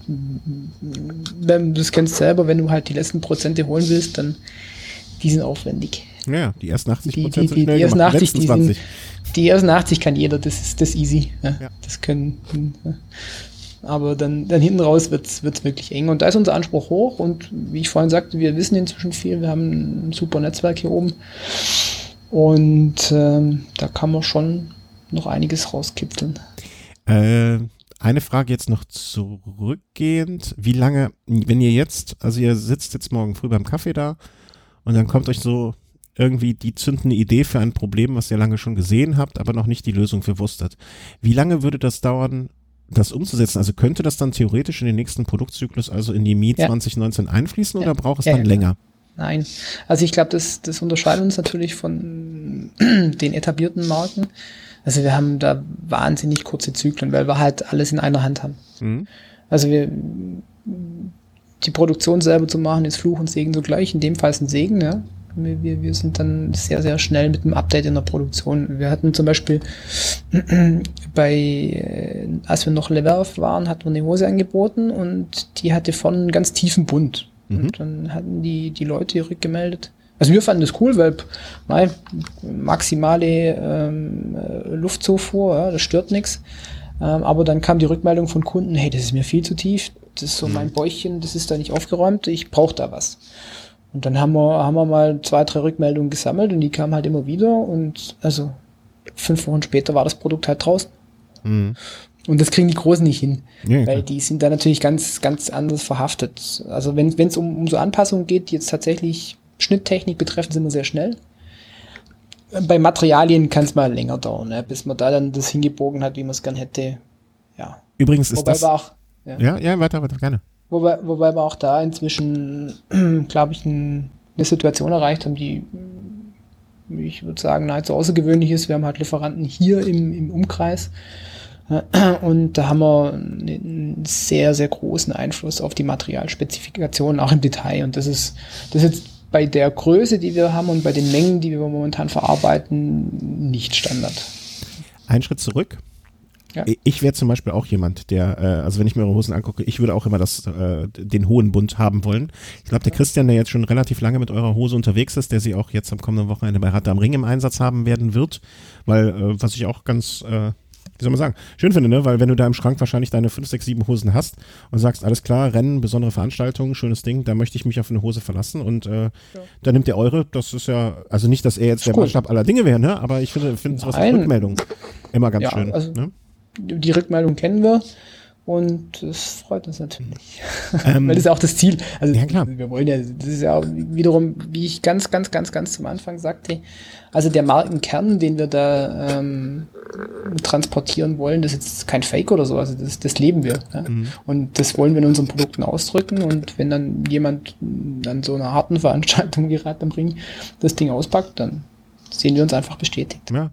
wenn, das kennst du selber, wenn du halt die letzten Prozente holen willst, dann die sind aufwendig. Ja, die ersten 80 Prozent die, die, die, die ersten 80, die, sind, die ersten 80 kann jeder, das ist das easy. Ja, ja. Das können. Ja. Aber dann, dann hinten raus wird es wirklich eng. Und da ist unser Anspruch hoch. Und wie ich vorhin sagte, wir wissen inzwischen viel. Wir haben ein super Netzwerk hier oben. Und ähm, da kann man schon noch einiges rauskitzeln. Äh, eine Frage jetzt noch zurückgehend. Wie lange, wenn ihr jetzt, also ihr sitzt jetzt morgen früh beim Kaffee da und dann kommt euch so irgendwie die zündende Idee für ein Problem, was ihr lange schon gesehen habt, aber noch nicht die Lösung für wusstet. Wie lange würde das dauern, das umzusetzen? Also könnte das dann theoretisch in den nächsten Produktzyklus, also in die Mi ja. 2019 einfließen oder braucht es dann länger? Nein. Also ich glaube, das, das unterscheidet uns natürlich von den etablierten Marken. Also wir haben da wahnsinnig kurze Zyklen, weil wir halt alles in einer Hand haben. Mhm. Also wir die Produktion selber zu machen, ist Fluch und Segen zugleich. In dem Fall ist ein Segen, ja. Wir, wir, wir sind dann sehr, sehr schnell mit dem Update in der Produktion. Wir hatten zum Beispiel bei, äh, als wir noch Leverf waren, hatten wir eine Hose angeboten und die hatte vorne einen ganz tiefen Bund. Mhm. Und dann hatten die, die Leute rückgemeldet. Also wir fanden das cool, weil nein, maximale ähm, äh, Luftzufuhr, ja, das stört nichts. Ähm, aber dann kam die Rückmeldung von Kunden, hey, das ist mir viel zu tief, das ist so mein mhm. Bäuchchen, das ist da nicht aufgeräumt, ich brauche da was. Und dann haben wir, haben wir mal zwei, drei Rückmeldungen gesammelt und die kamen halt immer wieder und also fünf Wochen später war das Produkt halt draußen. Mhm. Und das kriegen die Großen nicht hin, ja, weil die sind da natürlich ganz, ganz anders verhaftet. Also wenn es um, um so Anpassungen geht, die jetzt tatsächlich Schnitttechnik betreffen, sind wir sehr schnell. Bei Materialien kann es mal länger dauern, ne, bis man da dann das hingebogen hat, wie man es gern hätte. Ja. Übrigens ist Wobei das. Auch, ja. ja, ja, weiter, weiter, gerne. Wobei, wobei wir auch da inzwischen, glaube ich, ein, eine Situation erreicht haben, die, ich würde sagen, nahezu außergewöhnlich ist. Wir haben halt Lieferanten hier im, im Umkreis. Und da haben wir einen sehr, sehr großen Einfluss auf die Materialspezifikationen, auch im Detail. Und das ist, das ist jetzt bei der Größe, die wir haben und bei den Mengen, die wir momentan verarbeiten, nicht Standard. Ein Schritt zurück. Ja. Ich wäre zum Beispiel auch jemand, der, äh, also wenn ich mir eure Hosen angucke, ich würde auch immer das, äh, den hohen Bund haben wollen. Ich glaube, der Christian, der jetzt schon relativ lange mit eurer Hose unterwegs ist, der sie auch jetzt am kommenden Wochenende bei Hard am Ring im Einsatz haben werden wird, weil, äh, was ich auch ganz äh, wie soll man sagen, schön finde, ne? Weil wenn du da im Schrank wahrscheinlich deine 5, 6, 7 Hosen hast und sagst, alles klar, Rennen, besondere Veranstaltungen, schönes Ding, da möchte ich mich auf eine Hose verlassen und äh, ja. dann nimmt ihr eure, das ist ja, also nicht, dass er jetzt der cool. Maßstab aller Dinge wäre, ne? Aber ich finde, finde sowas als Rückmeldung immer ganz ja, schön. Also ne? Die Rückmeldung kennen wir. Und das freut uns natürlich. Ähm, Weil das ist ja auch das Ziel. Also ja, klar. wir wollen ja, das ist ja wiederum, wie ich ganz, ganz, ganz, ganz zum Anfang sagte, also der Markenkern, den wir da ähm, transportieren wollen, das ist jetzt kein Fake oder so, also das, das leben wir. Ja? Mhm. Und das wollen wir in unseren Produkten ausdrücken. Und wenn dann jemand an so einer harten Veranstaltung wie Rad am Ring das Ding auspackt, dann sehen wir uns einfach bestätigt. Ja.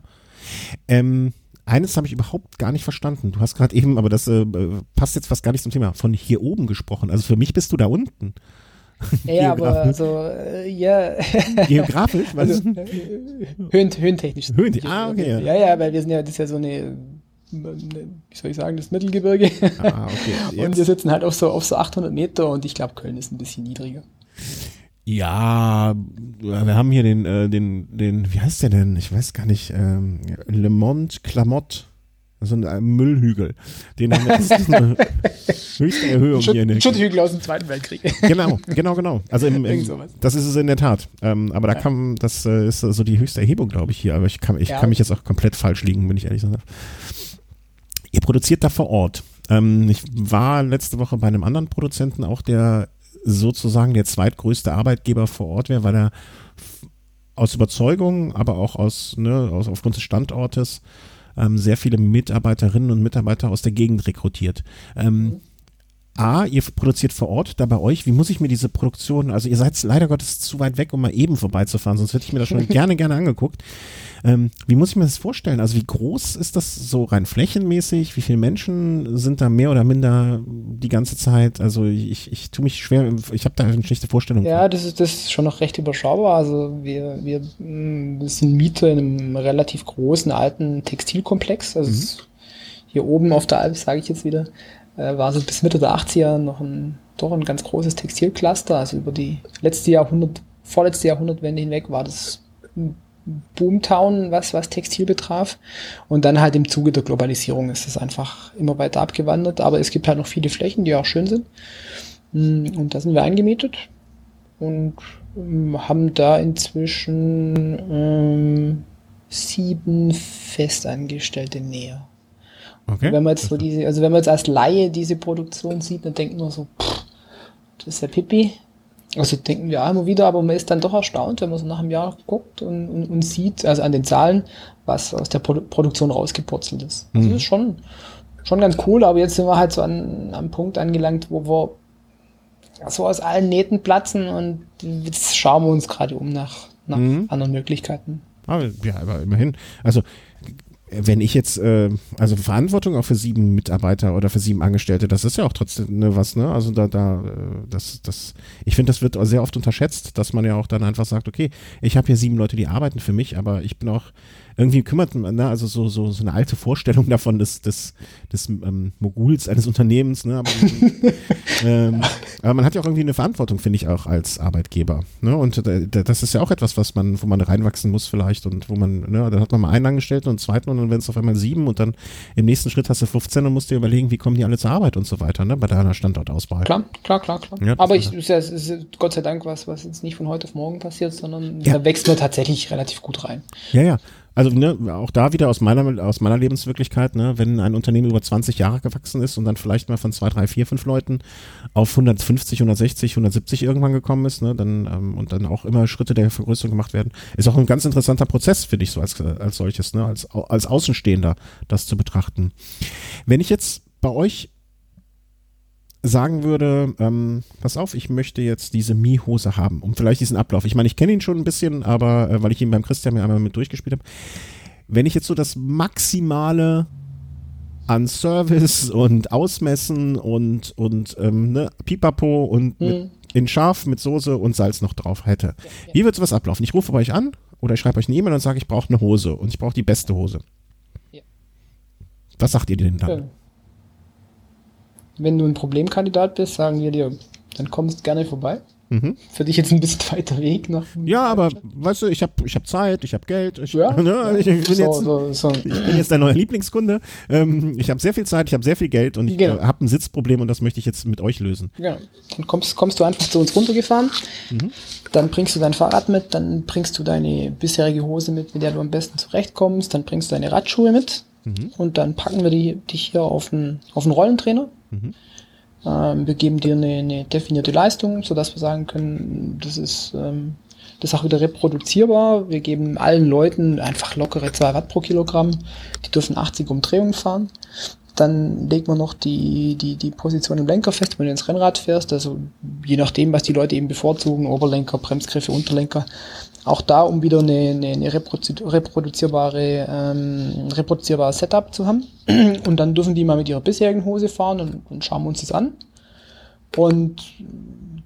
Ähm, eines habe ich überhaupt gar nicht verstanden. Du hast gerade eben, aber das äh, passt jetzt fast gar nicht zum Thema, von hier oben gesprochen. Also für mich bist du da unten. Ja, aber also, äh, ja. Geografisch? Was? Also, höhen, höhentechnisch. Höhen, ah, okay. Ja, ja, weil wir sind ja, das ist ja so eine, wie soll ich sagen, das Mittelgebirge. Ah, okay. Jetzt. Und wir sitzen halt auf so, auf so 800 Meter und ich glaube, Köln ist ein bisschen niedriger. Ja, wir haben hier den, äh, den, den, wie heißt der denn? Ich weiß gar nicht, ähm, Le Monde Clamotte. So ein Müllhügel. Den haben wir, das ist eine höchste Erhöhung Schutt, hier. In der Schutthügel aus dem Zweiten Weltkrieg. Genau, genau, genau. Also im, im, das ist es in der Tat. Ähm, aber da ja. kam, das äh, ist so die höchste Erhebung, glaube ich, hier. Aber ich kann, ich ja. kann mich jetzt auch komplett falsch liegen, wenn ich ehrlich sage. Ihr produziert da vor Ort. Ähm, ich war letzte Woche bei einem anderen Produzenten, auch der sozusagen der zweitgrößte Arbeitgeber vor Ort wäre, weil er aus Überzeugung, aber auch aus, ne, aus aufgrund des Standortes ähm, sehr viele Mitarbeiterinnen und Mitarbeiter aus der Gegend rekrutiert. Ähm, mhm. A, ihr produziert vor Ort da bei euch. Wie muss ich mir diese Produktion, also ihr seid leider Gottes zu weit weg, um mal eben vorbeizufahren, sonst hätte ich mir das schon gerne, gerne angeguckt. Ähm, wie muss ich mir das vorstellen? Also wie groß ist das so rein flächenmäßig? Wie viele Menschen sind da mehr oder minder die ganze Zeit? Also ich, ich, ich tue mich schwer, ich habe da eine schlechte Vorstellung. Ja, das ist, das ist schon noch recht überschaubar. Also wir, wir, mm, sind Mieter in einem relativ großen alten Textilkomplex. Also mhm. hier oben auf der Alp, sage ich jetzt wieder, war so bis Mitte der 80er noch ein, doch ein ganz großes Textilcluster. Also über die letzte Jahrhundert, vorletzte Jahrhundertwende hinweg war das Boomtown, was, was Textil betraf. Und dann halt im Zuge der Globalisierung ist es einfach immer weiter abgewandert. Aber es gibt halt noch viele Flächen, die auch schön sind. Mm, und da sind wir eingemietet und ähm, haben da inzwischen ähm, sieben Festangestellte näher. Okay. Wenn man jetzt so diese, also wenn man jetzt als Laie diese Produktion sieht, dann denkt man so, pff, das ist ja Pipi. Also denken wir auch immer wieder, aber man ist dann doch erstaunt, wenn man so nach einem Jahr guckt und, und, und sieht, also an den Zahlen, was aus der Produ Produktion rausgepurzelt ist. Mhm. Das ist schon, schon ganz cool, aber jetzt sind wir halt so an, am Punkt angelangt, wo wir so aus allen Nähten platzen und jetzt schauen wir uns gerade um nach, nach mhm. anderen Möglichkeiten. Aber, ja, aber immerhin. Also wenn ich jetzt, äh, also Verantwortung auch für sieben Mitarbeiter oder für sieben Angestellte, das ist ja auch trotzdem ne, was, ne? Also da, da, äh, das, das, ich finde, das wird sehr oft unterschätzt, dass man ja auch dann einfach sagt, okay, ich habe hier sieben Leute, die arbeiten für mich, aber ich bin auch irgendwie kümmert man, ne, also so, so, so eine alte Vorstellung davon des, des, des ähm, Moguls eines Unternehmens, ne, aber, ähm, aber man hat ja auch irgendwie eine Verantwortung, finde ich auch als Arbeitgeber, ne, und das ist ja auch etwas, was man, wo man reinwachsen muss vielleicht und wo man, ne, dann hat man mal einen Angestellten und einen zweiten und dann werden es auf einmal sieben und dann im nächsten Schritt hast du 15 und musst dir überlegen, wie kommen die alle zur Arbeit und so weiter, ne, bei deiner Standortauswahl. Klar, klar, klar, klar. Ja, aber ich, ist ja, ist Gott sei Dank was, was jetzt nicht von heute auf morgen passiert, sondern ja. da wächst man tatsächlich relativ gut rein. Ja, ja. Also ne, auch da wieder aus meiner, aus meiner Lebenswirklichkeit, ne, wenn ein Unternehmen über 20 Jahre gewachsen ist und dann vielleicht mal von zwei, drei, vier, fünf Leuten auf 150, 160, 170 irgendwann gekommen ist, ne, dann ähm, und dann auch immer Schritte der Vergrößerung gemacht werden, ist auch ein ganz interessanter Prozess, finde ich so als, als solches, ne, als, als Außenstehender das zu betrachten. Wenn ich jetzt bei euch sagen würde, ähm, pass auf, ich möchte jetzt diese Mi-Hose haben, um vielleicht diesen Ablauf. Ich meine, ich kenne ihn schon ein bisschen, aber äh, weil ich ihn beim Christian mir einmal mit durchgespielt habe. Wenn ich jetzt so das Maximale an Service und Ausmessen und, und ähm, ne, Pipapo und mhm. in Scharf mit Soße und Salz noch drauf hätte. Ja, Wie wird sowas ablaufen? Ich rufe bei euch an oder ich schreibe euch eine E-Mail und sage, ich brauche eine Hose und ich brauche die beste Hose. Ja. Was sagt ihr denn dann? Ja wenn du ein Problemkandidat bist, sagen wir dir, dann kommst gerne vorbei. Mhm. Für dich jetzt ein bisschen weiter Weg nach. Ja, aber weißt du, ich habe ich hab Zeit, ich habe Geld. Ich, ja, ne, ich, bin so, jetzt, so, so. ich bin jetzt dein neuer Lieblingskunde. Ähm, ich habe sehr viel Zeit, ich habe sehr viel Geld und ich genau. äh, habe ein Sitzproblem und das möchte ich jetzt mit euch lösen. Genau. Dann kommst, kommst du einfach zu uns runtergefahren. Mhm. Dann bringst du dein Fahrrad mit, dann bringst du deine bisherige Hose mit, mit der du am besten zurechtkommst. Dann bringst du deine Radschuhe mit. Mhm. Und dann packen wir die, dich hier auf einen, auf einen Rollentrainer. Mhm. Ähm, wir geben dir eine, eine, definierte Leistung, sodass wir sagen können, das ist, ähm, das ist auch wieder reproduzierbar. Wir geben allen Leuten einfach lockere 2 Watt pro Kilogramm. Die dürfen 80 Umdrehungen fahren. Dann legt man noch die, die, die Position im Lenker fest, wenn du ins Rennrad fährst. Also je nachdem, was die Leute eben bevorzugen, Oberlenker, Bremsgriffe, Unterlenker, auch da, um wieder eine, eine, eine reproduzierbare, ähm, reproduzierbares Setup zu haben. Und dann dürfen die mal mit ihrer bisherigen Hose fahren und, und schauen uns das an. Und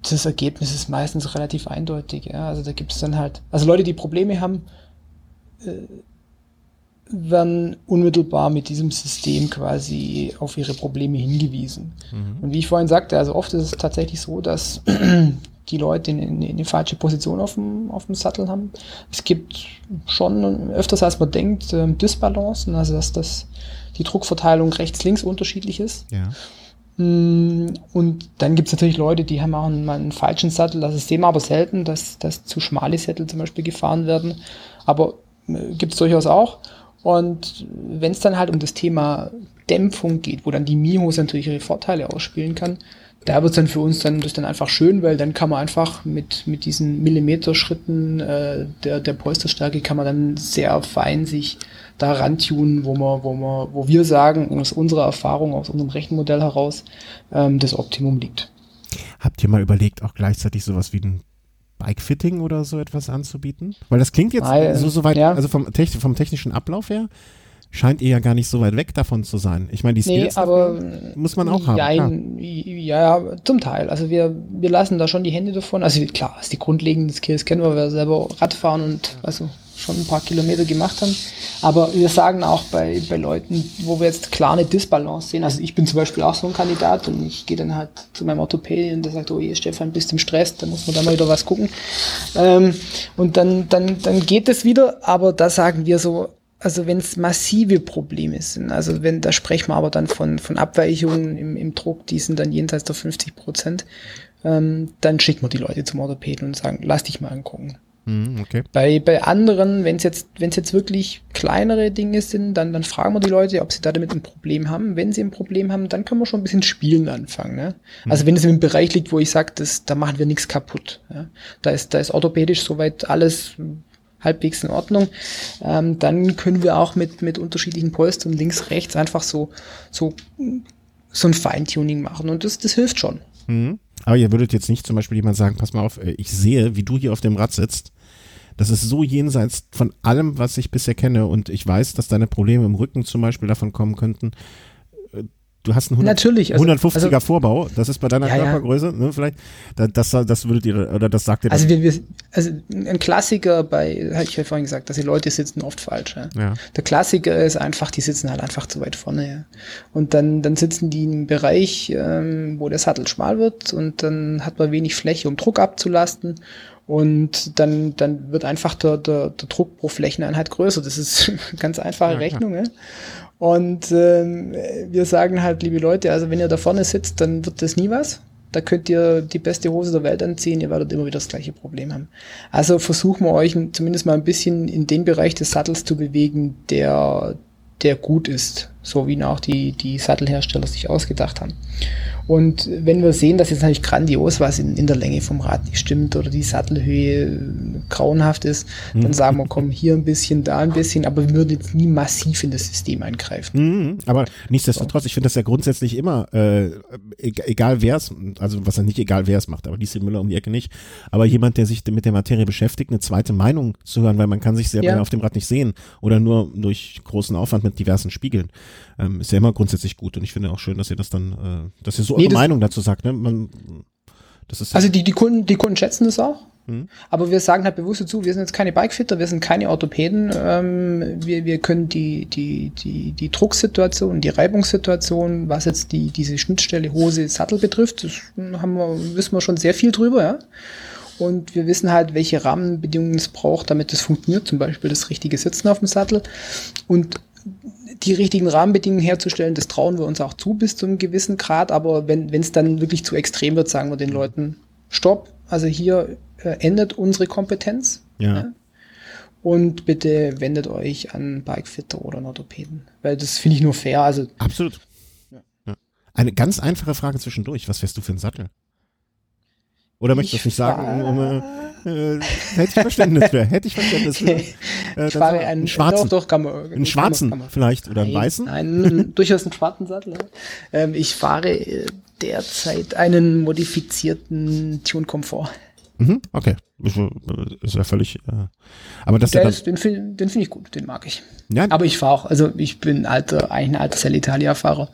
das Ergebnis ist meistens relativ eindeutig. Ja. Also da gibt es dann halt, also Leute, die Probleme haben, äh, werden unmittelbar mit diesem System quasi auf ihre Probleme hingewiesen. Mhm. Und wie ich vorhin sagte, also oft ist es tatsächlich so, dass die Leute in, in, in die falsche Position auf dem, auf dem Sattel haben. Es gibt schon öfters als man denkt ähm, Dysbalancen, also dass das, die Druckverteilung rechts-links unterschiedlich ist. Ja. Mm, und dann gibt es natürlich Leute, die haben auch einen, einen falschen Sattel. Das sehen wir aber selten, dass, dass zu schmale Sättel zum Beispiel gefahren werden. Aber äh, gibt es durchaus auch. Und wenn es dann halt um das Thema Dämpfung geht, wo dann die Mihose natürlich ihre Vorteile ausspielen kann, da wird es dann für uns dann das dann einfach schön, weil dann kann man einfach mit, mit diesen Millimeterschritten äh, der, der Polsterstärke kann man dann sehr fein sich da rantunen, wo man, wo man, wo wir sagen, aus unserer Erfahrung, aus unserem Rechenmodell heraus, ähm, das Optimum liegt. Habt ihr mal überlegt, auch gleichzeitig sowas wie ein Bike-Fitting oder so etwas anzubieten? Weil das klingt jetzt Nein, so, so weit, ja. also vom, vom technischen Ablauf her, scheint ihr ja gar nicht so weit weg davon zu sein. Ich meine, die Skills nee, aber, muss man auch haben. Nein, ja, zum Teil. Also wir, wir lassen da schon die Hände davon. Also klar, die grundlegenden Skills kennen wir, weil wir selber Radfahren und also schon ein paar Kilometer gemacht haben. Aber wir sagen auch bei, bei Leuten, wo wir jetzt klar eine Disbalance sehen, also ich bin zum Beispiel auch so ein Kandidat und ich gehe dann halt zu meinem Orthopäden und der sagt, oh je, Stefan, bist im Stress, da muss man da mal wieder was gucken. Ähm, und dann, dann, dann geht es wieder, aber da sagen wir so, also wenn es massive Probleme sind, also wenn, da sprechen wir aber dann von, von Abweichungen im, im Druck, die sind dann jenseits der 50 Prozent, ähm, dann schicken wir die Leute zum Orthopäden und sagen, lass dich mal angucken. Mhm, okay. Bei, bei anderen, wenn es jetzt, wenn es jetzt wirklich kleinere Dinge sind, dann, dann fragen wir die Leute, ob sie da damit ein Problem haben. Wenn sie ein Problem haben, dann können wir schon ein bisschen spielen anfangen. Ne? Mhm. Also wenn es im Bereich liegt, wo ich sage, da machen wir nichts kaputt. Ja? Da ist, da ist orthopädisch soweit alles halbwegs in Ordnung, ähm, dann können wir auch mit, mit unterschiedlichen Polstern links, rechts einfach so, so, so ein Feintuning machen und das, das hilft schon. Mhm. Aber ihr würdet jetzt nicht zum Beispiel jemand sagen, pass mal auf, äh, ich sehe, wie du hier auf dem Rad sitzt. Das ist so jenseits von allem, was ich bisher kenne und ich weiß, dass deine Probleme im Rücken zum Beispiel davon kommen könnten du hast einen 100, Natürlich, also, 150er also, Vorbau, das ist bei deiner ja, Körpergröße, ne, vielleicht, das, das würdet ihr, oder das sagt ihr Also, wir, wir, also ein Klassiker bei, hatte ich ja vorhin gesagt, dass die Leute sitzen oft falsch. Ja. ja. Der Klassiker ist einfach, die sitzen halt einfach zu weit vorne. Ja. Und dann, dann sitzen die im Bereich, ähm, wo der Sattel schmal wird und dann hat man wenig Fläche, um Druck abzulasten. Und dann, dann wird einfach der, der, der Druck pro Flächeneinheit größer. Das ist ganz einfache ja, Rechnung. Ja. Und ähm, wir sagen halt, liebe Leute, also wenn ihr da vorne sitzt, dann wird das nie was. Da könnt ihr die beste Hose der Welt anziehen, ihr werdet immer wieder das gleiche Problem haben. Also versuchen wir euch zumindest mal ein bisschen in den Bereich des Sattels zu bewegen, der, der gut ist, so wie ihn auch die, die Sattelhersteller sich ausgedacht haben. Und wenn wir sehen, dass jetzt natürlich grandios was in, in der Länge vom Rad nicht stimmt oder die Sattelhöhe grauenhaft ist, mhm. dann sagen wir, komm, hier ein bisschen, da ein bisschen, aber wir würden jetzt nie massiv in das System eingreifen. Mhm, aber nichtsdestotrotz, so. ich finde das ja grundsätzlich immer, äh, egal wer es, also was er nicht egal wer es macht, aber diese Müller um die Ecke nicht, aber jemand, der sich mit der Materie beschäftigt, eine zweite Meinung zu hören, weil man kann sich selber ja. auf dem Rad nicht sehen oder nur durch großen Aufwand mit diversen Spiegeln, ähm, ist ja immer grundsätzlich gut und ich finde auch schön, dass ihr das dann, äh, dass ihr so nee, eure Meinung dazu sagt, ne? Man, das ist also die, die Kunden, die Kunden schätzen das auch. Mhm. Aber wir sagen halt bewusst dazu, wir sind jetzt keine Bikefitter, wir sind keine Orthopäden. Ähm, wir, wir können die, die, die, die Drucksituation, die Reibungssituation, was jetzt die, diese Schnittstelle Hose, Sattel betrifft, das haben wir, wissen wir schon sehr viel drüber, ja. Und wir wissen halt, welche Rahmenbedingungen es braucht, damit es funktioniert, zum Beispiel das richtige Sitzen auf dem Sattel. Und die richtigen Rahmenbedingungen herzustellen, das trauen wir uns auch zu bis zu einem gewissen Grad, aber wenn es dann wirklich zu extrem wird, sagen wir den Leuten, stopp, also hier äh, endet unsere Kompetenz. Ja. ja. Und bitte wendet euch an Bikefitter oder einen Orthopäden, weil das finde ich nur fair. Also Absolut. Ja. Eine ganz einfache Frage zwischendurch. Was wärst du für ein Sattel? Oder möchtest du das nicht sagen? Um, um, äh, hätte ich Verständnis für. Hätte ich Verständnis für. Äh, ich fahre einen schwarzen. Doch, doch, kann man, einen schwarzen kann man. vielleicht oder einen weißen? Nein, durchaus einen schwarzen Sattel. Ähm, ich fahre äh, derzeit einen modifizierten Tune Komfort. Mhm, okay, ist, äh, ist ja völlig. Äh, aber das der ist, den finde find ich gut, den mag ich. Ja. Aber ich fahre auch, also ich bin alter, eigentlich ein alter Cell Italia Fahrer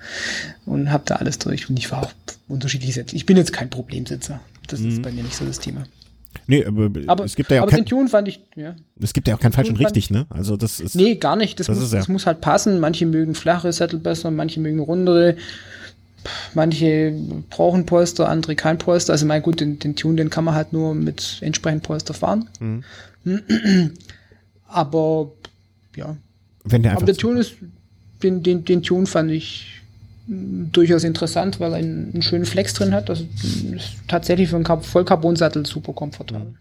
und habe da alles durch und ich fahre auch unterschiedliche Sätze. Ich bin jetzt kein Problemsitzer. Das mhm. ist bei mir nicht so das Thema. Nee, aber, aber es gibt ja auch aber kein, den Tune fand ich, ja. Es gibt ja auch kein falsch und richtig, ne? Also das ist. Nee, gar nicht. Das, das, muss, ja. das muss halt passen. Manche mögen flache Sättel besser, manche mögen rundere. Manche brauchen Polster, andere kein Polster. Also mein gut, den, den Tune, den kann man halt nur mit entsprechend Polster fahren. Mhm. Aber ja. Wenn der Aber der Tune ist, den, den, den Tune fand ich durchaus interessant, weil er einen, einen schönen Flex drin hat. Das ist tatsächlich für einen Vollcarbon-Sattel super komfortabel.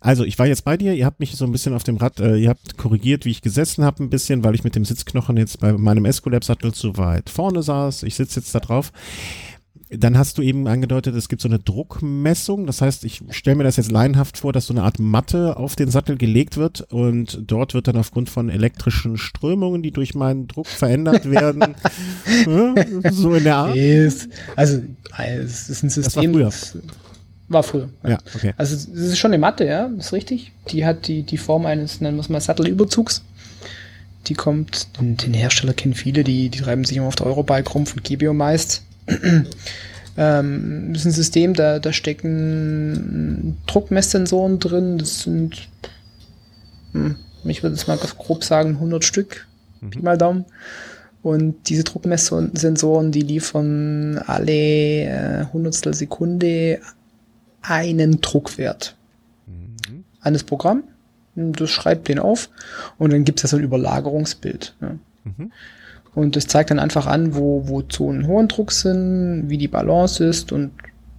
Also ich war jetzt bei dir, ihr habt mich so ein bisschen auf dem Rad, äh, ihr habt korrigiert, wie ich gesessen habe ein bisschen, weil ich mit dem Sitzknochen jetzt bei meinem Escolab-Sattel zu weit vorne saß. Ich sitze jetzt da drauf. Dann hast du eben angedeutet, es gibt so eine Druckmessung. Das heißt, ich stelle mir das jetzt laienhaft vor, dass so eine Art Matte auf den Sattel gelegt wird und dort wird dann aufgrund von elektrischen Strömungen, die durch meinen Druck verändert werden, so in der Art. Also, es ist ein System. Das war früher. War früher. Ja. ja, okay. Also, es ist schon eine Matte, ja, ist richtig. Die hat die, die Form eines, nennen wir es mal, Sattelüberzugs. Die kommt, den, den Hersteller kennen viele, die, die treiben sich immer auf der Eurobike rum von Gebio meist ähm, das ist ein System, da, da stecken Druckmesssensoren drin. Das sind, hm, ich würde es mal grob sagen, 100 Stück. Mhm. Mal Daumen. Und diese Druckmesssensoren, die liefern alle äh, Hundertstel Sekunde einen Druckwert mhm. an Programm. Das schreibt den auf und dann gibt es ja so ein Überlagerungsbild. Ja. Mhm. Und das zeigt dann einfach an, wo, wo Zonen hohen Druck sind, wie die Balance ist und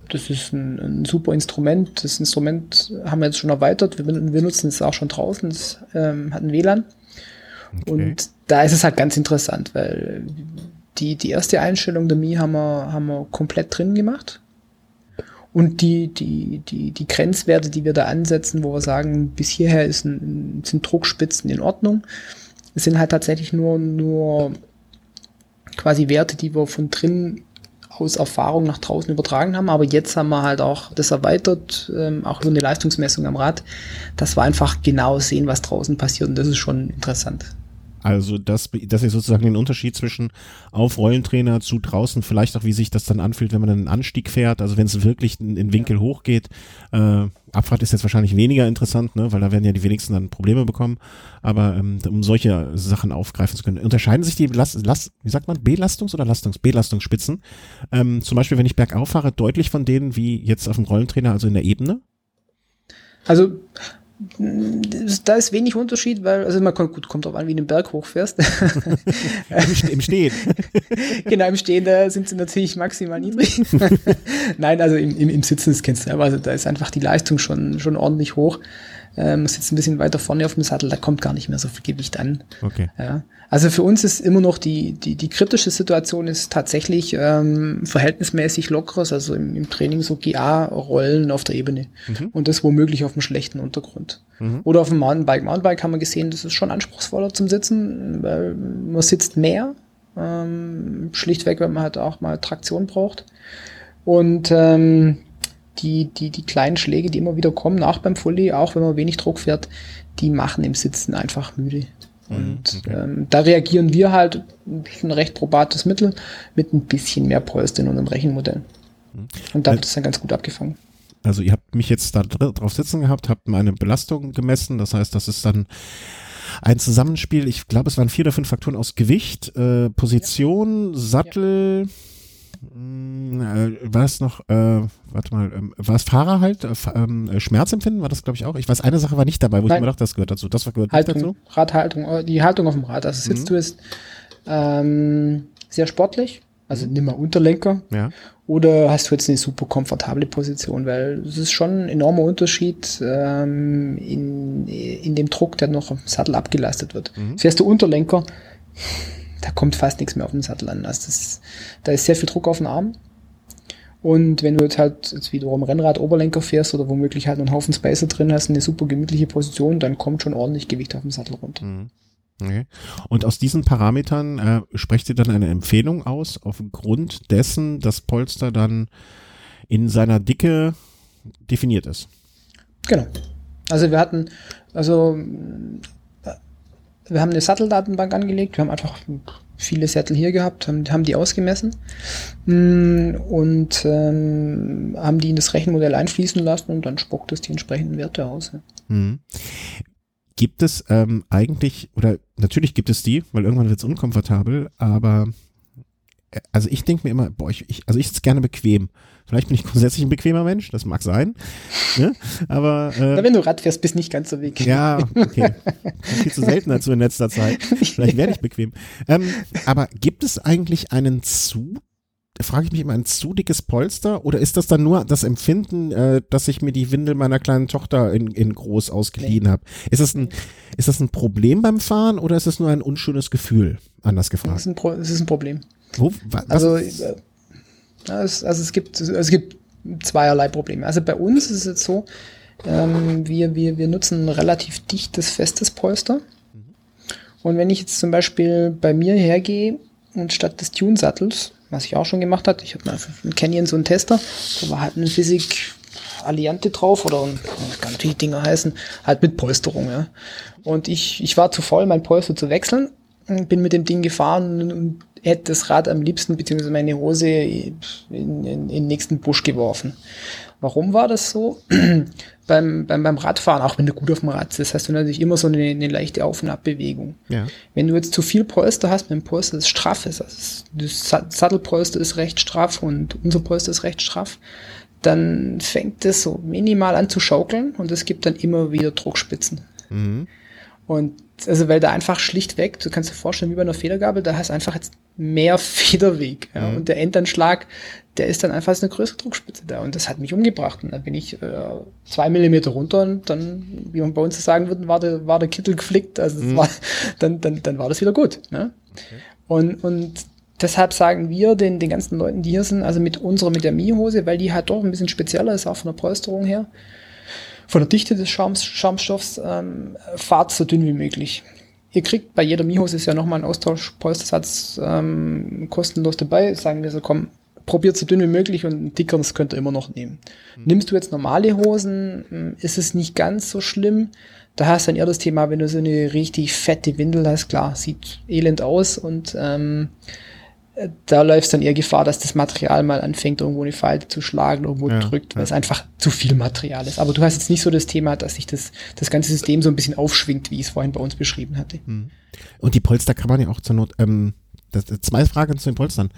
das ist ein, ein super Instrument. Das Instrument haben wir jetzt schon erweitert. Wir, wir nutzen es auch schon draußen. Es ähm, hat ein WLAN. Okay. Und da ist es halt ganz interessant, weil die, die erste Einstellung der Mi haben wir, haben wir komplett drin gemacht. Und die, die, die, die Grenzwerte, die wir da ansetzen, wo wir sagen, bis hierher ist ein, sind Druckspitzen in Ordnung, sind halt tatsächlich nur, nur quasi Werte, die wir von drin aus Erfahrung nach draußen übertragen haben. Aber jetzt haben wir halt auch das erweitert, ähm, auch über eine Leistungsmessung am Rad, dass wir einfach genau sehen, was draußen passiert. Und das ist schon interessant. Also das, das ist sozusagen den Unterschied zwischen auf Rollentrainer zu draußen, vielleicht auch wie sich das dann anfühlt, wenn man einen Anstieg fährt, also wenn es wirklich in, in Winkel hochgeht. Äh, Abfahrt ist jetzt wahrscheinlich weniger interessant, ne, weil da werden ja die wenigsten dann Probleme bekommen. Aber ähm, um solche Sachen aufgreifen zu können, unterscheiden sich die Last, Last, wie sagt man, Belastungs- oder Lastungs, Belastungsspitzen, ähm, zum Beispiel wenn ich bergauf fahre, deutlich von denen wie jetzt auf dem Rollentrainer, also in der Ebene? Also da ist wenig Unterschied, weil, also man kommt, gut, kommt drauf an, wie du den Berg hochfährst. Im, Im, Stehen. genau, im Stehen, da sind sie natürlich maximal niedrig. Nein, also im, im, im Sitzen, das kennst du ja, also da ist einfach die Leistung schon, schon ordentlich hoch. Ähm, man sitzt ein bisschen weiter vorne auf dem Sattel, da kommt gar nicht mehr so viel Gewicht an. Okay. Ja. Also für uns ist immer noch die, die, die kritische Situation ist tatsächlich ähm, verhältnismäßig lockeres, also im, im Training so GA-Rollen auf der Ebene. Mhm. Und das womöglich auf einem schlechten Untergrund. Mhm. Oder auf dem Mountainbike. Mountainbike haben wir gesehen, das ist schon anspruchsvoller zum Sitzen, weil man sitzt mehr, ähm, schlichtweg, weil man halt auch mal Traktion braucht. Und ähm, die, die, die kleinen Schläge, die immer wieder kommen, auch beim Fully, auch wenn man wenig Druck fährt, die machen im Sitzen einfach müde. Mhm, und okay. ähm, da reagieren wir halt ein recht probates Mittel mit ein bisschen mehr Polster in unserem Rechenmodell. Mhm. Und da wird es dann ganz gut abgefangen. Also ihr habt mich jetzt da drauf sitzen gehabt, habt meine Belastung gemessen, das heißt, das ist dann ein Zusammenspiel, ich glaube, es waren vier oder fünf Faktoren aus Gewicht, äh, Position, Sattel, ja hm, äh, war es noch, äh, warte mal, ähm, war es Fahrer halt, äh, ähm, äh, Schmerzempfinden war das, glaube ich, auch? Ich weiß, eine Sache war nicht dabei, wo Nein. ich mir dachte, das gehört dazu. Das gehört Haltung, dazu. Radhaltung, äh, die Haltung auf dem Rad. Also sitzt mhm. du ist ähm, sehr sportlich, also mhm. nimm mal Unterlenker. Ja. Oder hast du jetzt eine super komfortable Position, weil es ist schon ein enormer Unterschied ähm, in, in dem Druck, der noch am Sattel abgeleistet wird. Mhm. Fährst du Unterlenker, da kommt fast nichts mehr auf den Sattel an. Also das, da ist sehr viel Druck auf den Arm. Und wenn du jetzt halt jetzt wiederum Rennrad Oberlenker fährst oder womöglich halt einen Haufen Spacer drin hast, eine super gemütliche Position, dann kommt schon ordentlich Gewicht auf den Sattel runter. Mhm. Okay. Und aus diesen Parametern äh, sprecht ihr dann eine Empfehlung aus, aufgrund dessen das Polster dann in seiner Dicke definiert ist. Genau. Also wir hatten, also wir haben eine Satteldatenbank angelegt, wir haben einfach viele Sättel hier gehabt, haben, haben die ausgemessen mm, und ähm, haben die in das Rechenmodell einfließen lassen und dann spuckt es die entsprechenden Werte aus. Mhm. Gibt es ähm, eigentlich, oder natürlich gibt es die, weil irgendwann wird es unkomfortabel, aber also ich denke mir immer, boah, ich, ich, also ich sitze gerne bequem. Vielleicht bin ich grundsätzlich ein bequemer Mensch, das mag sein. Ne? Aber äh, Na, wenn du Rad fährst, bist nicht ganz so bequem. Ja, okay. Viel zu selten dazu in letzter Zeit. Vielleicht werde ich bequem. Ähm, aber gibt es eigentlich einen zu frage ich mich immer, ein zu dickes Polster oder ist das dann nur das Empfinden, äh, dass ich mir die Windel meiner kleinen Tochter in, in groß ausgeliehen nee. habe? Ist das, ein, ist das ein Problem beim Fahren oder ist es nur ein unschönes Gefühl? Anders gefragt. Es ist ein, Pro es ist ein Problem. Wo? Also, äh, es, also es gibt, es gibt zweierlei Probleme. Also bei uns ist es jetzt so, ähm, wir, wir, wir nutzen ein relativ dichtes, festes Polster. Und wenn ich jetzt zum Beispiel bei mir hergehe und statt des Tune-Sattels, was ich auch schon gemacht habe, ich habe mal von Canyon so einen Tester, da war halt eine Physik Alliante drauf oder kann natürlich Dinger heißen, halt mit Polsterung. Ja. Und ich, ich war zu voll, mein Polster zu wechseln, bin mit dem Ding gefahren und hätte das Rad am liebsten, beziehungsweise meine Hose in, in, in den nächsten Busch geworfen. Warum war das so? beim, beim, beim Radfahren, auch wenn du gut auf dem Rad sitzt, hast du natürlich immer so eine, eine leichte Auf- und Abbewegung. Ja. Wenn du jetzt zu viel Polster hast, mit dem Polster das straff ist, also das Sattelpolster ist recht straff und unser Polster ist recht straff, dann fängt es so minimal an zu schaukeln und es gibt dann immer wieder Druckspitzen. Mhm. Und also weil da einfach schlichtweg, du kannst dir vorstellen, wie bei einer Federgabel, da hast einfach jetzt mehr Federweg. Ja, mhm. Und der Endanschlag, der ist dann einfach eine größere Druckspitze da. Und das hat mich umgebracht. Und dann bin ich äh, zwei Millimeter runter und dann, wie man bei uns sagen würde, war der, war der Kittel geflickt. Also mhm. war, dann, dann, dann war das wieder gut. Ne? Okay. Und, und deshalb sagen wir den, den ganzen Leuten, die hier sind, also mit unserer, mit der Mi-Hose, weil die halt doch ein bisschen spezieller ist, auch von der Polsterung her, von der Dichte des Schaums, Schaumstoffs, ähm, fahrt so dünn wie möglich. Ihr kriegt bei jeder Mi-Hose ist ja nochmal ein Austauschpolstersatz ähm, kostenlos dabei. Sagen wir so, komm, probiert so dünn wie möglich und einen dickeren, könnt ihr immer noch nehmen. Mhm. Nimmst du jetzt normale Hosen, hm, ist es nicht ganz so schlimm. Da hast du dann eher das Thema, wenn du so eine richtig fette Windel hast, klar, sieht elend aus und ähm, da läufst dann eher Gefahr, dass das Material mal anfängt, irgendwo eine Falte zu schlagen, irgendwo ja, drückt, weil ja. es einfach zu viel Material ist. Aber du hast jetzt nicht so das Thema, dass sich das, das ganze System so ein bisschen aufschwingt, wie ich es vorhin bei uns beschrieben hatte. Hm. Und die Polster kann man ja auch zur Not, ähm, das, zwei Fragen zu den Polstern.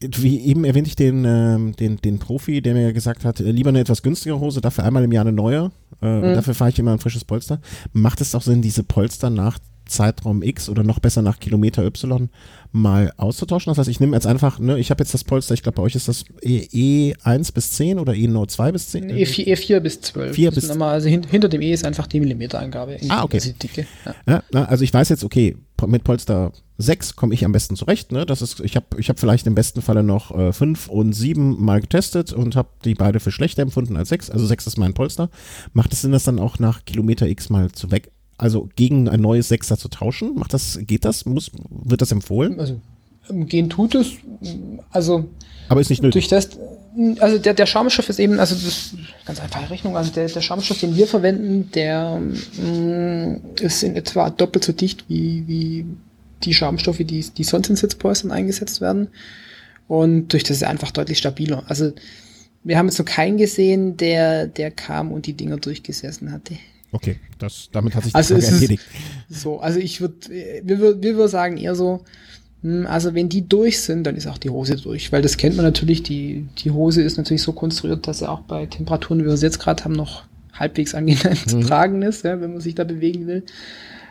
Wie eben erwähnte ich den, ähm, den, den Profi, der mir gesagt hat, äh, lieber eine etwas günstigere Hose, dafür einmal im Jahr eine neue. Äh, mhm. Dafür fahre ich immer ein frisches Polster. Macht es auch Sinn, diese Polster nach Zeitraum X oder noch besser nach Kilometer Y mal auszutauschen. Das heißt, ich nehme jetzt einfach, ne, ich habe jetzt das Polster, ich glaube, bei euch ist das E, 1 bis 10 oder E nur 2 bis 10? E4, E4 bis 12. 4 bis nochmal, also hin, hinter dem E ist einfach die Millimeterangabe. Ah, okay. Dicke. Ja. ja. also ich weiß jetzt, okay, mit Polster 6 komme ich am besten zurecht. Ne? Das ist, ich habe ich hab vielleicht im besten Falle noch äh, 5 und 7 mal getestet und habe die beide für schlechter empfunden als 6. Also 6 ist mein Polster. Macht es Sinn, das dann auch nach Kilometer X mal zu weg, also gegen ein neues Sechser zu tauschen? Macht das, geht das? Muss, wird das empfohlen? Also gehen tut es. Also aber ist nicht nötig. Durch das, also der, der Schaumstoff ist eben, also das ist ganz einfache Rechnung, also der, der Schaumstoff, den wir verwenden, der mh, mm, ist in etwa doppelt so dicht wie, wie die Schaumstoffe, die, die sonst in Sitzpolstern eingesetzt werden. Und durch das ist er einfach deutlich stabiler. Also wir haben jetzt noch keinen gesehen, der, der kam und die Dinger durchgesessen hatte. Okay, das, damit hat sich das also erledigt. So, also ich würde, wir, wir, wir würden sagen eher so, hm, also wenn die durch sind, dann ist auch die Hose durch, weil das kennt man natürlich, die, die Hose ist natürlich so konstruiert, dass sie auch bei Temperaturen, wie wir es jetzt gerade haben, noch halbwegs angenehm mhm. zu tragen ist, ja, wenn man sich da bewegen will.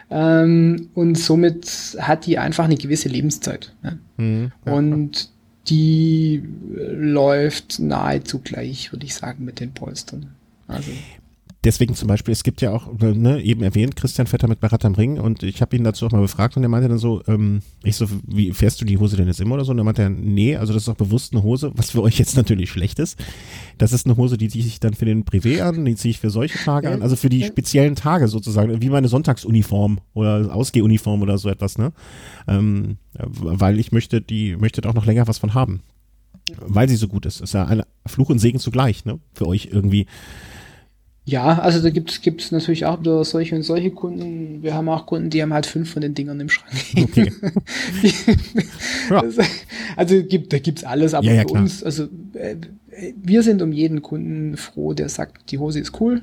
Ähm, und somit hat die einfach eine gewisse Lebenszeit. Ja. Mhm, ja. Und die läuft nahezu gleich, würde ich sagen, mit den Polstern. Also deswegen zum Beispiel, es gibt ja auch, ne, eben erwähnt, Christian Vetter mit Barat am Ring und ich habe ihn dazu auch mal befragt und er meinte dann so, ähm, ich so, wie fährst du die Hose denn jetzt immer oder so? Und er meinte er, nee, also das ist auch bewusst eine Hose, was für euch jetzt natürlich schlecht ist. Das ist eine Hose, die ziehe ich dann für den Privé an, die ziehe ich für solche Tage an, also für die speziellen Tage sozusagen, wie meine Sonntagsuniform oder Ausgehuniform oder so etwas, ne? Ähm, weil ich möchte, die möchte da auch noch länger was von haben. Weil sie so gut ist. Ist ja ein Fluch und Segen zugleich, ne? Für euch irgendwie ja, also da gibt es natürlich auch wieder solche und solche Kunden. Wir haben auch Kunden, die haben halt fünf von den Dingern im Schrank. Okay. ja. Also gibt, da gibt's alles, aber ja, ja, für klar. uns, also äh, wir sind um jeden Kunden froh, der sagt, die Hose ist cool.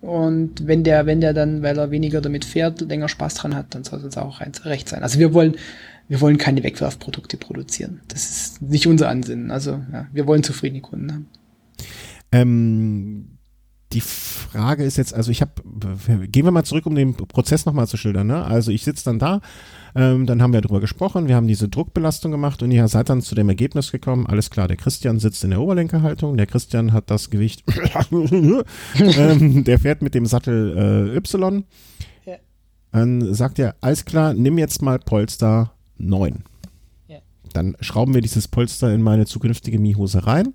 Und wenn der, wenn der dann, weil er weniger damit fährt, länger Spaß dran hat, dann soll es uns auch recht sein. Also wir wollen, wir wollen keine Wegwerfprodukte produzieren. Das ist nicht unser Ansinnen. Also ja, wir wollen zufriedene Kunden haben. Ähm die Frage ist jetzt, also ich habe, gehen wir mal zurück, um den Prozess nochmal zu schildern. Ne? Also ich sitze dann da, ähm, dann haben wir darüber gesprochen, wir haben diese Druckbelastung gemacht und ihr seid dann zu dem Ergebnis gekommen, alles klar, der Christian sitzt in der Oberlenkerhaltung, der Christian hat das Gewicht, ähm, der fährt mit dem Sattel äh, Y. Ja. Dann sagt er, alles klar, nimm jetzt mal Polster 9. Ja. Dann schrauben wir dieses Polster in meine zukünftige Mihose rein.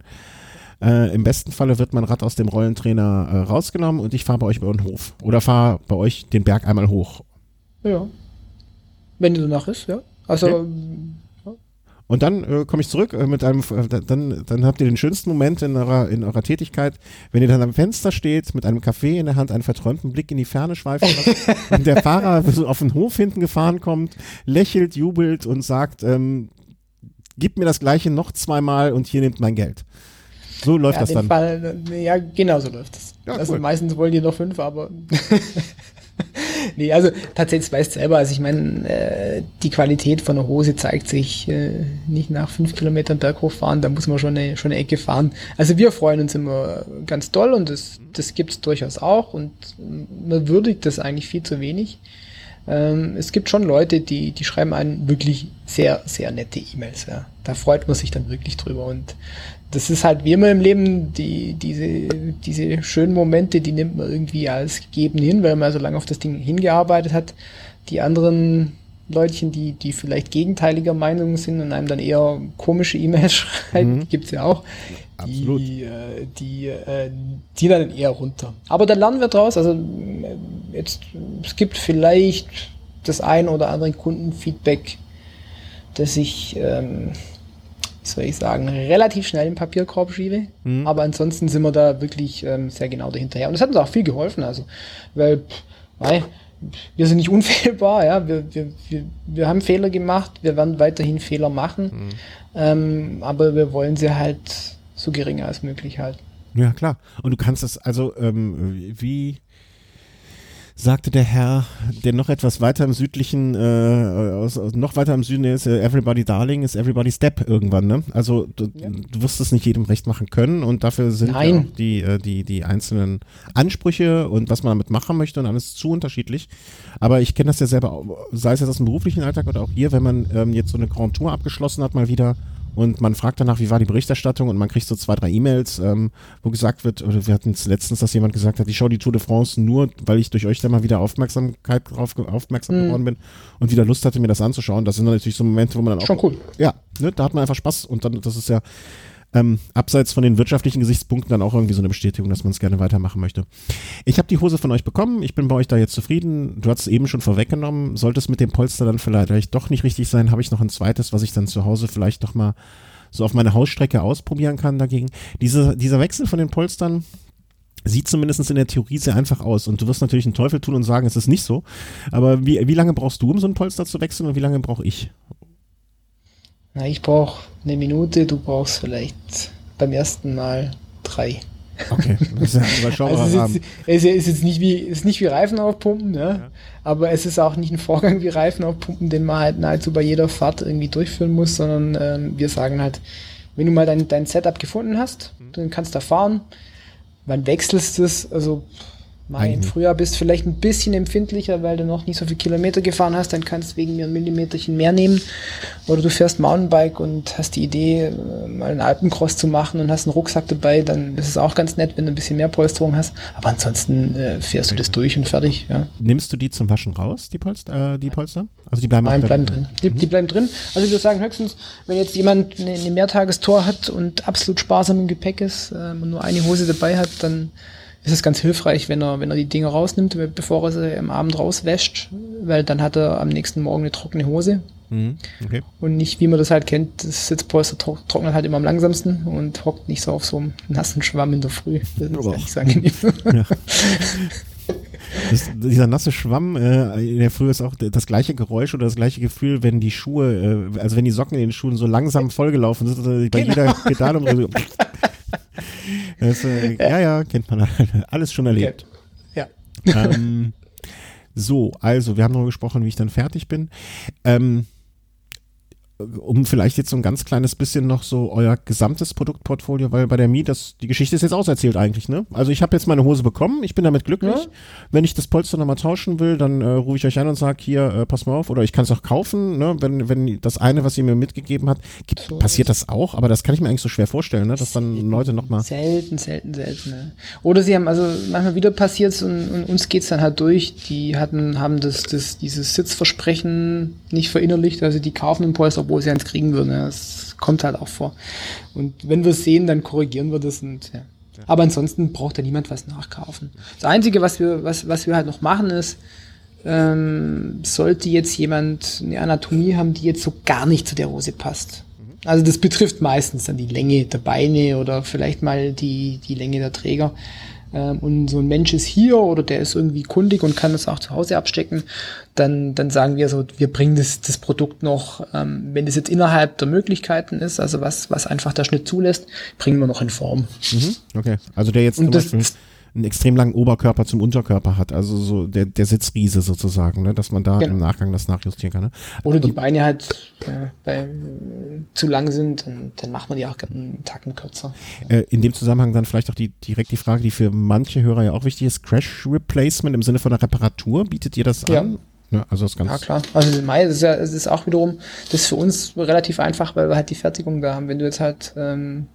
Äh, Im besten Falle wird mein Rad aus dem Rollentrainer äh, rausgenommen und ich fahre bei euch über den Hof. Oder fahre bei euch den Berg einmal hoch. Ja. Wenn du danach ist, ja. Also. Okay. Und dann äh, komme ich zurück äh, mit einem, äh, dann, dann habt ihr den schönsten Moment in eurer, in eurer Tätigkeit, wenn ihr dann am Fenster steht, mit einem Kaffee in der Hand, einen verträumten Blick in die Ferne schweifen und der Fahrer so auf den Hof hinten gefahren kommt, lächelt, jubelt und sagt, ähm, gib mir das gleiche noch zweimal und hier nimmt mein Geld. So läuft ja, das dann. Fall, ja, genau so läuft das. Ja, also cool. meistens wollen die noch fünf, aber. nee, also tatsächlich weißt du selber, also ich meine, äh, die Qualität von der Hose zeigt sich äh, nicht nach fünf Kilometern Berghof fahren, da muss man schon eine, schon eine Ecke fahren. Also wir freuen uns immer ganz doll und das, das gibt es durchaus auch und man würdigt das eigentlich viel zu wenig. Ähm, es gibt schon Leute, die, die schreiben einen wirklich sehr, sehr nette E-Mails. Ja. Da freut man sich dann wirklich drüber. Und das ist halt wie immer im Leben, die, diese, diese schönen Momente, die nimmt man irgendwie als gegeben hin, weil man so lange auf das Ding hingearbeitet hat. Die anderen Leutchen, die, die vielleicht gegenteiliger Meinung sind und einem dann eher komische E-Mails schreiben, mhm. gibt's ja auch. Absolut. Die, äh, die, äh, die dann eher runter. Aber da lernen wir draus. Also jetzt, es gibt vielleicht das ein oder andere Kundenfeedback, das ich, ähm, soll ich sagen, relativ schnell im Papierkorb schiebe. Mhm. Aber ansonsten sind wir da wirklich ähm, sehr genau dahinterher. Und das hat uns auch viel geholfen. Also, weil, weil wir sind nicht unfehlbar, ja, wir, wir, wir, wir haben Fehler gemacht, wir werden weiterhin Fehler machen, mhm. ähm, aber wir wollen sie halt so gering als möglich halten. Ja, klar. Und du kannst das, also ähm, wie sagte der Herr, der noch etwas weiter im südlichen, äh, aus, aus, noch weiter im Süden ist, äh, Everybody Darling ist Everybody Step irgendwann, ne? Also du, ja. du wirst es nicht jedem recht machen können und dafür sind ja die, äh, die, die einzelnen Ansprüche und was man damit machen möchte und alles zu unterschiedlich. Aber ich kenne das ja selber, sei es jetzt aus dem beruflichen Alltag oder auch hier, wenn man ähm, jetzt so eine Grand Tour abgeschlossen hat, mal wieder und man fragt danach, wie war die Berichterstattung und man kriegt so zwei, drei E-Mails, ähm, wo gesagt wird, oder wir hatten letztens, dass jemand gesagt hat, ich schaue die Tour de France nur, weil ich durch euch da mal wieder Aufmerksamkeit drauf aufmerksam mhm. geworden bin und wieder Lust hatte, mir das anzuschauen. Das sind dann natürlich so Momente, wo man dann auch. Schon cool. Ja, ne, da hat man einfach Spaß und dann, das ist ja ähm, abseits von den wirtschaftlichen Gesichtspunkten dann auch irgendwie so eine Bestätigung, dass man es gerne weitermachen möchte. Ich habe die Hose von euch bekommen, ich bin bei euch da jetzt zufrieden. Du hast es eben schon vorweggenommen. Sollte es mit dem Polster dann vielleicht doch nicht richtig sein, habe ich noch ein zweites, was ich dann zu Hause vielleicht doch mal so auf meine Hausstrecke ausprobieren kann dagegen. Diese, dieser Wechsel von den Polstern, sieht zumindest in der Theorie sehr einfach aus. Und du wirst natürlich einen Teufel tun und sagen, es ist nicht so. Aber wie, wie lange brauchst du, um so ein Polster zu wechseln und wie lange brauche ich? Na, ich brauche eine Minute, du brauchst vielleicht beim ersten Mal drei. Okay, das ist ja überschaubarer also es, ist, es ist jetzt nicht wie, ist nicht wie Reifen aufpumpen, ne? Ja. aber es ist auch nicht ein Vorgang wie Reifen aufpumpen, den man halt nahezu bei jeder Fahrt irgendwie durchführen muss, sondern ähm, wir sagen halt, wenn du mal dein, dein Setup gefunden hast, mhm. dann kannst du da fahren. Wann wechselst du es? Also Mai, im Frühjahr bist du vielleicht ein bisschen empfindlicher, weil du noch nicht so viele Kilometer gefahren hast, dann kannst du wegen mir ein Millimeterchen mehr nehmen. Oder du fährst Mountainbike und hast die Idee, äh, mal einen Alpencross zu machen und hast einen Rucksack dabei, dann ist es auch ganz nett, wenn du ein bisschen mehr Polsterung hast. Aber ansonsten äh, fährst du das durch und fertig. Ja. Nimmst du die zum Waschen raus, die, Polster? Äh, die Polster? Also die bleiben, Nein, bleiben drin. Die, mhm. die, bleiben drin. Also wir sagen höchstens, wenn jetzt jemand eine, eine Mehrtagestour hat und absolut sparsam im Gepäck ist äh, und nur eine Hose dabei hat, dann ist es ganz hilfreich, wenn er, wenn er die Dinge rausnimmt, bevor er sie am Abend rauswäscht, weil dann hat er am nächsten Morgen eine trockene Hose. Mhm, okay. Und nicht, wie man das halt kennt, das Sitzpolster trocknet halt immer am langsamsten und hockt nicht so auf so einem nassen Schwamm in der Früh. Das ist eigentlich so angenehm. Ja. Das, dieser nasse Schwamm äh, in der Früh ist auch das gleiche Geräusch oder das gleiche Gefühl, wenn die Schuhe, äh, also wenn die Socken in den Schuhen so langsam vollgelaufen sind, also bei genau. jeder Pedalung so das, äh, ja. ja, kennt man alles schon erlebt. Ja. Ähm, so, also, wir haben noch gesprochen, wie ich dann fertig bin. Ähm, um vielleicht jetzt so ein ganz kleines bisschen noch so euer gesamtes Produktportfolio, weil bei der Mi, das, die Geschichte ist jetzt auserzählt eigentlich, ne? Also ich habe jetzt meine Hose bekommen, ich bin damit glücklich. Ja. Wenn ich das Polster nochmal tauschen will, dann äh, rufe ich euch an und sage, hier, äh, pass mal auf, oder ich kann es auch kaufen, ne? Wenn, wenn das eine, was ihr mir mitgegeben habt, gibt, passiert das auch, aber das kann ich mir eigentlich so schwer vorstellen, ne? Dass dann Leute nochmal. Selten, selten, selten. Ne? Oder sie haben, also manchmal wieder passiert und, und uns geht's dann halt durch, die hatten, haben das, das, dieses Sitzversprechen nicht verinnerlicht, also die kaufen ein Polster obwohl sie eins kriegen würden. Das kommt halt auch vor. Und wenn wir es sehen, dann korrigieren wir das und ja. Aber ansonsten braucht da niemand was nachkaufen. Das Einzige, was wir, was, was wir halt noch machen, ist, ähm, sollte jetzt jemand eine Anatomie haben, die jetzt so gar nicht zu der Hose passt. Mhm. Also das betrifft meistens dann die Länge der Beine oder vielleicht mal die, die Länge der Träger ähm, und so ein Mensch ist hier oder der ist irgendwie kundig und kann das auch zu Hause abstecken, dann, dann sagen wir so, wir bringen das, das Produkt noch, ähm, wenn das jetzt innerhalb der Möglichkeiten ist, also was, was einfach der Schnitt zulässt, bringen wir noch in Form. Mhm, okay, also der jetzt und zum Beispiel einen extrem langen Oberkörper zum Unterkörper hat, also so der, der Sitzriese sozusagen, ne, dass man da genau. im Nachgang das nachjustieren kann. Ne? Oder die Beine halt äh, bei, zu lang sind, dann, dann macht man die auch einen Tacken kürzer. Äh, in dem Zusammenhang dann vielleicht auch die, direkt die Frage, die für manche Hörer ja auch wichtig ist, Crash Replacement im Sinne von einer Reparatur, bietet ihr das ja. an? Ja, also das ganz ja, klar. Also Mai, das ist, ja, das ist auch wiederum, das ist für uns relativ einfach, weil wir halt die Fertigung da haben. Wenn du jetzt halt ähm,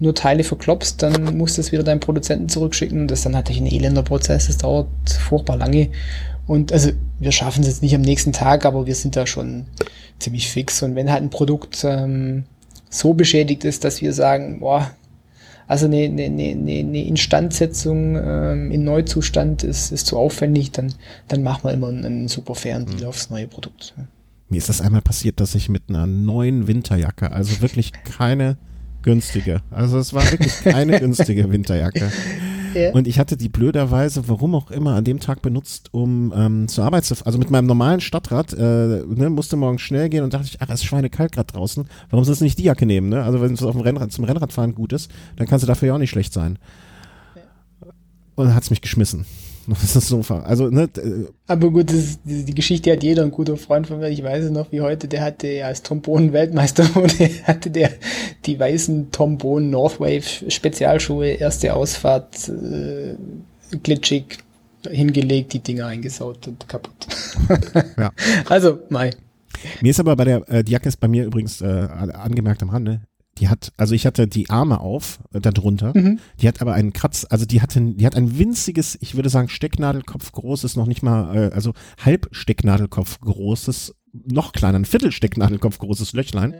nur Teile verklopst, dann musst du es wieder deinen Produzenten zurückschicken. Das ist dann natürlich ein elender Prozess, das dauert furchtbar lange. Und also wir schaffen es jetzt nicht am nächsten Tag, aber wir sind da schon ziemlich fix. Und wenn halt ein Produkt ähm, so beschädigt ist, dass wir sagen, boah, also eine, eine, eine, eine Instandsetzung ähm, in Neuzustand ist, ist zu aufwendig, dann, dann machen wir immer einen, einen super fairen Deal mhm. aufs neue Produkt. Mir ist das einmal passiert, dass ich mit einer neuen Winterjacke, also wirklich keine günstige, also es war wirklich keine günstige Winterjacke, ja. Und ich hatte die blöderweise, warum auch immer, an dem Tag benutzt, um ähm, zur Arbeit zu fahren. Also mit meinem normalen Stadtrad, äh, ne, musste morgen schnell gehen und dachte ich, ach, es ist schweinekalt gerade draußen. Warum sollst du nicht die Jacke nehmen? Ne? Also wenn es auf dem Rennrad, zum Rennradfahren gut ist, dann kannst du dafür ja auch nicht schlecht sein. Und dann hat es mich geschmissen. Das ist so, also, ne, Aber gut, das, die, die, Geschichte hat jeder, ein guter Freund von mir, ich weiß es noch wie heute, der hatte ja als Trombonen-Weltmeister, hatte der die weißen Trombonen Northwave Spezialschuhe, erste Ausfahrt, äh, glitschig hingelegt, die Dinger eingesaut und kaputt. ja. Also, Mai. Mir ist aber bei der, äh, die Jacke ist bei mir übrigens äh, angemerkt am Rande, die hat, also ich hatte die Arme auf, äh, darunter. Mhm. Die hat aber einen Kratz, also die hatte, die hat ein winziges, ich würde sagen Stecknadelkopf großes, noch nicht mal, äh, also halb Stecknadelkopf großes, noch kleiner, ein Viertel Stecknadelkopf großes Löchlein.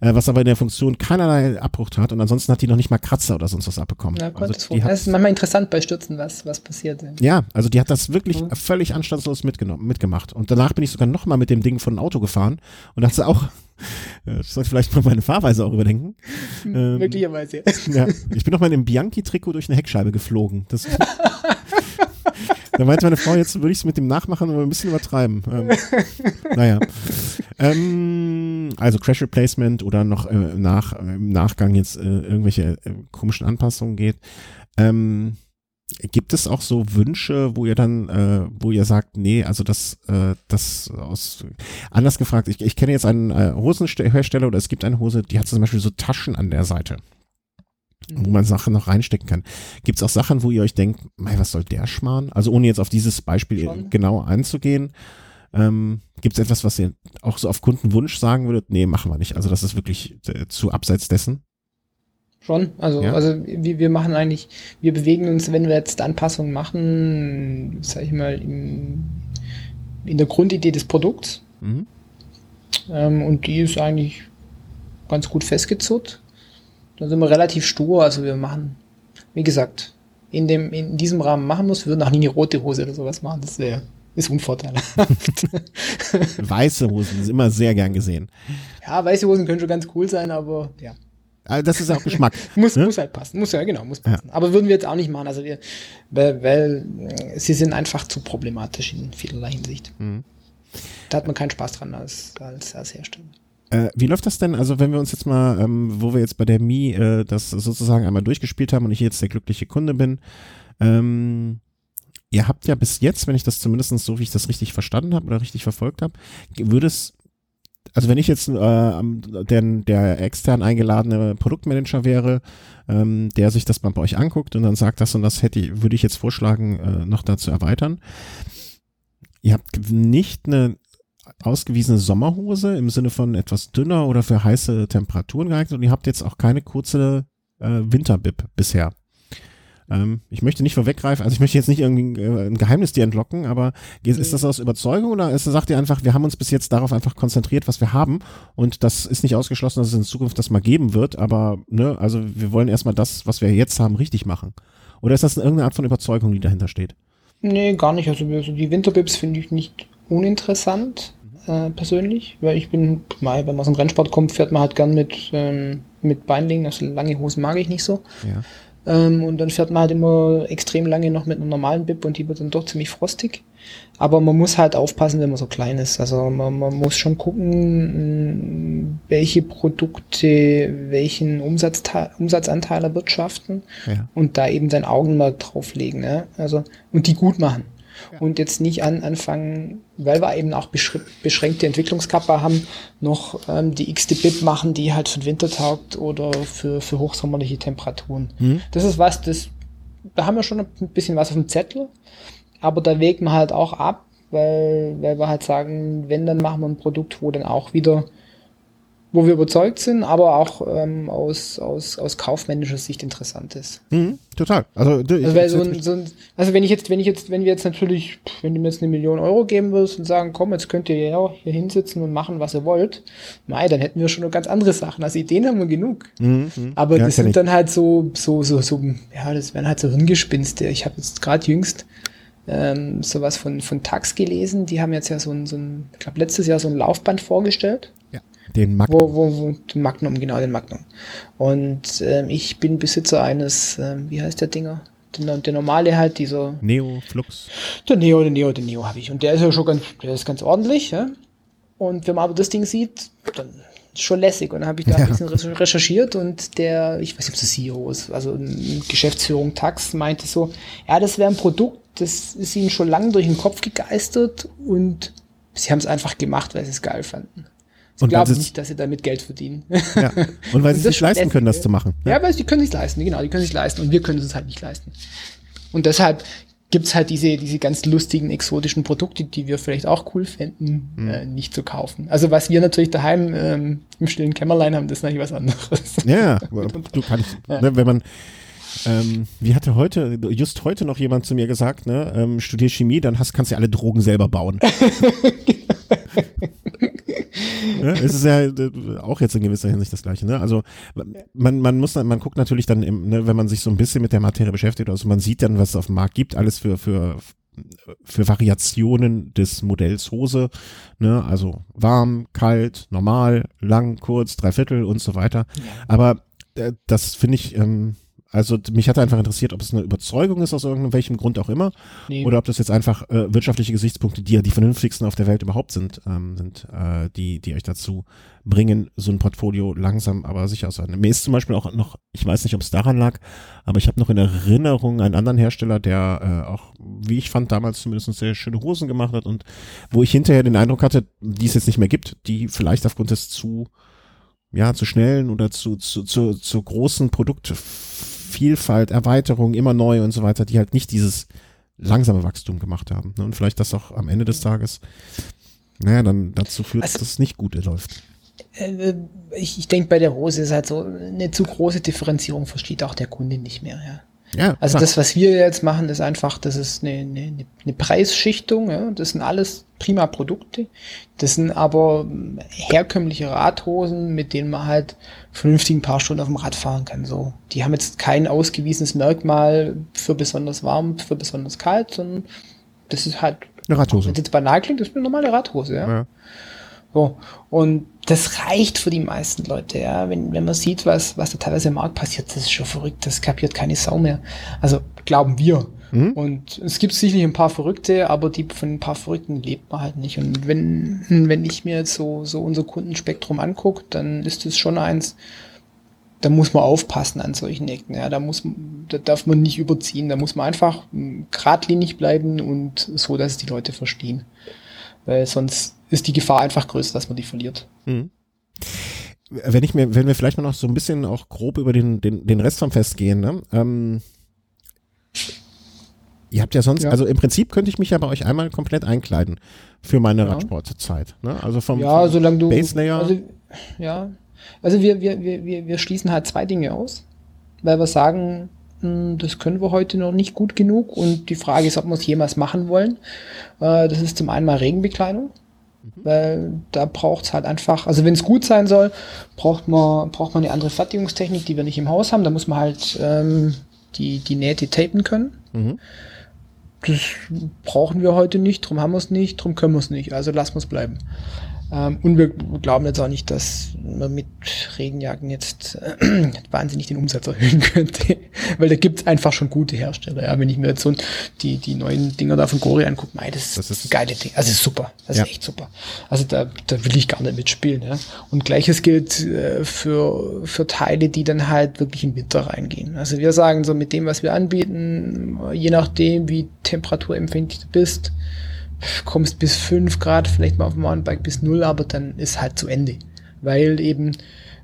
Äh, was aber in der Funktion keinerlei Abbruch hat und ansonsten hat die noch nicht mal Kratzer oder sonst was abbekommen. Ja, also die hat, das ist manchmal interessant bei Stürzen, was, was passiert. Ja, also die hat das wirklich mhm. völlig anstandslos mitgenommen, mitgemacht. Und danach bin ich sogar noch mal mit dem Ding von ein Auto gefahren und dachte auch, ich sollte vielleicht mal meine Fahrweise auch überdenken. Ähm, Möglicherweise, ja. Ich bin noch mal in einem Bianchi-Trikot durch eine Heckscheibe geflogen. Das Da meinte meine Frau, jetzt würde ich es mit dem Nachmachen aber ein bisschen übertreiben. Ähm, naja. Ähm, also Crash Replacement oder noch äh, nach, äh, im Nachgang jetzt äh, irgendwelche äh, komischen Anpassungen geht. Ähm, gibt es auch so Wünsche, wo ihr dann, äh, wo ihr sagt, nee, also das, äh, das aus anders gefragt, ich, ich kenne jetzt einen äh, Hosenhersteller oder es gibt eine Hose, die hat zum Beispiel so Taschen an der Seite wo man Sachen noch reinstecken kann. Gibt es auch Sachen, wo ihr euch denkt, mei, was soll der schmarrn? Also ohne jetzt auf dieses Beispiel Schon. genau einzugehen, ähm, gibt es etwas, was ihr auch so auf Kundenwunsch sagen würdet? Nee, machen wir nicht. Also das ist wirklich äh, zu abseits dessen. Schon, also, ja? also wir, wir machen eigentlich, wir bewegen uns, wenn wir jetzt Anpassungen machen, sag ich mal, in, in der Grundidee des Produkts. Mhm. Ähm, und die ist eigentlich ganz gut festgezurrt. Da sind wir relativ stur, also wir machen, wie gesagt, in dem, in diesem Rahmen machen muss, wir würden auch nie eine rote Hose oder sowas machen, das wäre, ist unvorteilhaft. weiße Hosen ist immer sehr gern gesehen. Ja, weiße Hosen können schon ganz cool sein, aber ja. Also das ist auch Geschmack. muss, ne? muss halt passen. Muss ja, genau, muss passen. Ja. Aber würden wir jetzt auch nicht machen. Also wir, weil, weil äh, sie sind einfach zu problematisch in vielerlei Hinsicht. Mhm. Da hat man keinen Spaß dran als, als, als Hersteller. Äh, wie läuft das denn? Also wenn wir uns jetzt mal, ähm, wo wir jetzt bei der Mi äh, das sozusagen einmal durchgespielt haben und ich jetzt der glückliche Kunde bin, ähm, ihr habt ja bis jetzt, wenn ich das zumindest so, wie ich das richtig verstanden habe oder richtig verfolgt habe, würde es, also wenn ich jetzt äh, der, der extern eingeladene Produktmanager wäre, ähm, der sich das mal bei euch anguckt und dann sagt, das und das hätte ich, würde ich jetzt vorschlagen, äh, noch dazu erweitern. Ihr habt nicht eine ausgewiesene Sommerhose im Sinne von etwas dünner oder für heiße Temperaturen geeignet und ihr habt jetzt auch keine kurze äh, Winterbib bisher. Ähm, ich möchte nicht vorweggreifen, also ich möchte jetzt nicht irgendwie äh, ein Geheimnis dir entlocken, aber ist, ist das aus Überzeugung oder ist, sagt ihr einfach, wir haben uns bis jetzt darauf einfach konzentriert, was wir haben und das ist nicht ausgeschlossen, dass es in Zukunft das mal geben wird, aber ne, also wir wollen erstmal das, was wir jetzt haben, richtig machen. Oder ist das irgendeine Art von Überzeugung, die dahinter steht? Nee, gar nicht. Also, also die Winterbibs finde ich nicht uninteressant äh, persönlich, weil ich bin, mal, wenn man aus dem Rennsport kommt, fährt man halt gern mit, ähm, mit Beinlingen, also lange Hosen mag ich nicht so. Ja. Ähm, und dann fährt man halt immer extrem lange noch mit einer normalen Bib und die wird dann doch ziemlich frostig. Aber man muss halt aufpassen, wenn man so klein ist. Also man, man muss schon gucken, welche Produkte welchen Umsatzanteil erwirtschaften ja. und da eben sein Augenmerk drauflegen. Ne? Also, und die gut machen und jetzt nicht an, anfangen, weil wir eben auch beschränkte Entwicklungskappa haben, noch ähm, die XD-Bib machen, die halt für den Winter taugt oder für, für hochsommerliche Temperaturen. Mhm. Das ist was, das, da haben wir schon ein bisschen was auf dem Zettel, aber da wägt man halt auch ab, weil, weil wir halt sagen, wenn, dann machen wir ein Produkt, wo dann auch wieder wo wir überzeugt sind, aber auch ähm, aus, aus, aus kaufmännischer Sicht interessant ist. Mhm, total. Also, also, so ein, so ein, also, wenn ich jetzt, wenn ich jetzt, wenn wir jetzt natürlich, wenn du mir jetzt eine Million Euro geben würdest und sagen, komm, jetzt könnt ihr ja hier hinsitzen und machen, was ihr wollt, mei, dann hätten wir schon noch ganz andere Sachen. Also Ideen haben wir genug. Mhm, mhm. aber ja, das sind ich. dann halt so, so, so, so, ja, das wären halt so Hirngespinste. Ich habe jetzt gerade jüngst ähm, sowas von, von Tax gelesen. Die haben jetzt ja so ein, so ein ich glaube, letztes Jahr so ein Laufband vorgestellt. Ja, den Magnum. Wo, wo, wo, den Magnum, genau, den Magnum. Und ähm, ich bin Besitzer eines, ähm, wie heißt der Dinger? Der, der normale halt, dieser. Neo Flux. Der Neo, der Neo, der Neo habe ich. Und der ist ja schon ganz, der ist ganz ordentlich, ja. Und wenn man aber das Ding sieht, dann ist schon lässig. Und dann habe ich da ja. ein bisschen recherchiert und der, ich weiß nicht, ob es CEO ist, also Geschäftsführung Tax meinte so, ja, das wäre ein Produkt, das ist ihnen schon lange durch den Kopf gegeistert und sie haben es einfach gemacht, weil sie es geil fanden. Sie und glauben nicht, dass sie damit Geld verdienen. Ja. Und weil sie es sich leisten können, das zu machen. Ja, ja weil sie können sich leisten, genau, die können sich leisten und wir können es halt nicht leisten. Und deshalb gibt's halt diese, diese ganz lustigen, exotischen Produkte, die wir vielleicht auch cool fänden, mhm. äh, nicht zu kaufen. Also was wir natürlich daheim ähm, im stillen Kämmerlein haben, das ist natürlich was anderes. Ja, du kannst, ja. Ne, wenn man ähm, wie hatte heute, just heute noch jemand zu mir gesagt, ne, ähm, studier Chemie, dann hast, kannst du ja alle Drogen selber bauen. ja, es ist ja äh, auch jetzt in gewisser Hinsicht das Gleiche. Ne? Also man, man muss, man guckt natürlich dann, im, ne, wenn man sich so ein bisschen mit der Materie beschäftigt, also man sieht dann, was es auf dem Markt gibt, alles für für für Variationen des Modells Hose, ne, also warm, kalt, normal, lang, kurz, dreiviertel und so weiter. Aber äh, das finde ich ähm, also mich hat einfach interessiert, ob es eine Überzeugung ist aus irgendwelchem Grund auch immer nee. oder ob das jetzt einfach äh, wirtschaftliche Gesichtspunkte, die ja die vernünftigsten auf der Welt überhaupt sind, ähm, sind äh, die, die euch dazu bringen, so ein Portfolio langsam aber sicher auszuhalten. Mir ist zum Beispiel auch noch, ich weiß nicht, ob es daran lag, aber ich habe noch in Erinnerung einen anderen Hersteller, der äh, auch, wie ich fand, damals zumindest sehr schöne Hosen gemacht hat und wo ich hinterher den Eindruck hatte, die es jetzt nicht mehr gibt, die vielleicht aufgrund des zu ja, zu schnellen oder zu, zu, zu, zu großen Produkt Vielfalt, Erweiterung, immer neu und so weiter, die halt nicht dieses langsame Wachstum gemacht haben. Ne? Und vielleicht das auch am Ende des Tages, naja, dann dazu führt, also, dass es nicht gut läuft. Äh, ich, ich denke, bei der Rose ist halt so eine zu große Differenzierung versteht auch der Kunde nicht mehr, ja. Ja, also klar. das, was wir jetzt machen, ist einfach, das ist eine, eine, eine Preisschichtung. Ja? Das sind alles prima Produkte. Das sind aber herkömmliche Radhosen, mit denen man halt vernünftig ein paar Stunden auf dem Rad fahren kann. So, die haben jetzt kein ausgewiesenes Merkmal für besonders warm, für besonders kalt, sondern das ist halt eine Radhose. Wenn es jetzt banal klingt, das ist eine normale Radhose. Ja. ja. So. Und das reicht für die meisten Leute, ja. Wenn, wenn man sieht, was, was da teilweise im Markt passiert, das ist schon verrückt, das kapiert keine Sau mehr. Also glauben wir. Mhm. Und es gibt sicherlich ein paar Verrückte, aber die von ein paar Verrückten lebt man halt nicht. Und wenn, wenn ich mir jetzt so, so unser Kundenspektrum angucke, dann ist es schon eins, da muss man aufpassen an solchen Ecken. Ja, da muss, da darf man nicht überziehen. Da muss man einfach geradlinig bleiben und so, dass die Leute verstehen. Weil sonst ist die Gefahr einfach größer, dass man die verliert. Mhm. Wenn ich mir, wenn wir vielleicht mal noch so ein bisschen auch grob über den, den, den Rest vom Fest gehen, ne? Ähm, ihr habt ja sonst, ja. also im Prinzip könnte ich mich ja bei euch einmal komplett einkleiden für meine ja. Radsportzeit. Ne? Also vom, ja, vom solange du, Base Layer. Also, ja, also wir, wir, wir, wir schließen halt zwei Dinge aus, weil wir sagen, hm, das können wir heute noch nicht gut genug und die Frage ist, ob wir es jemals machen wollen. Äh, das ist zum einen mal Regenbekleidung. Mhm. Weil da braucht es halt einfach, also wenn es gut sein soll, braucht man, braucht man eine andere Fertigungstechnik, die wir nicht im Haus haben. Da muss man halt ähm, die, die Nähte tapen können. Mhm. Das brauchen wir heute nicht, drum haben wir es nicht, drum können wir es nicht. Also lassen wir es bleiben. Ähm, und wir glauben jetzt auch nicht, dass man mit Regenjacken jetzt äh, wahnsinnig den Umsatz erhöhen könnte, weil da gibt es einfach schon gute Hersteller. Ja, wenn ich mir jetzt so die, die neuen Dinger da von Gori angucke, mei, das, das ist ein geile Ding. Also ist super. Das ja. ist echt super. Also da, da will ich gar nicht mitspielen. Ja. Und gleiches gilt äh, für, für Teile, die dann halt wirklich in Winter reingehen. Also wir sagen so mit dem, was wir anbieten, je nachdem, wie temperaturempfindlich du bist, kommst bis fünf Grad, vielleicht mal auf dem Mountainbike bis null, aber dann ist halt zu Ende. Weil eben,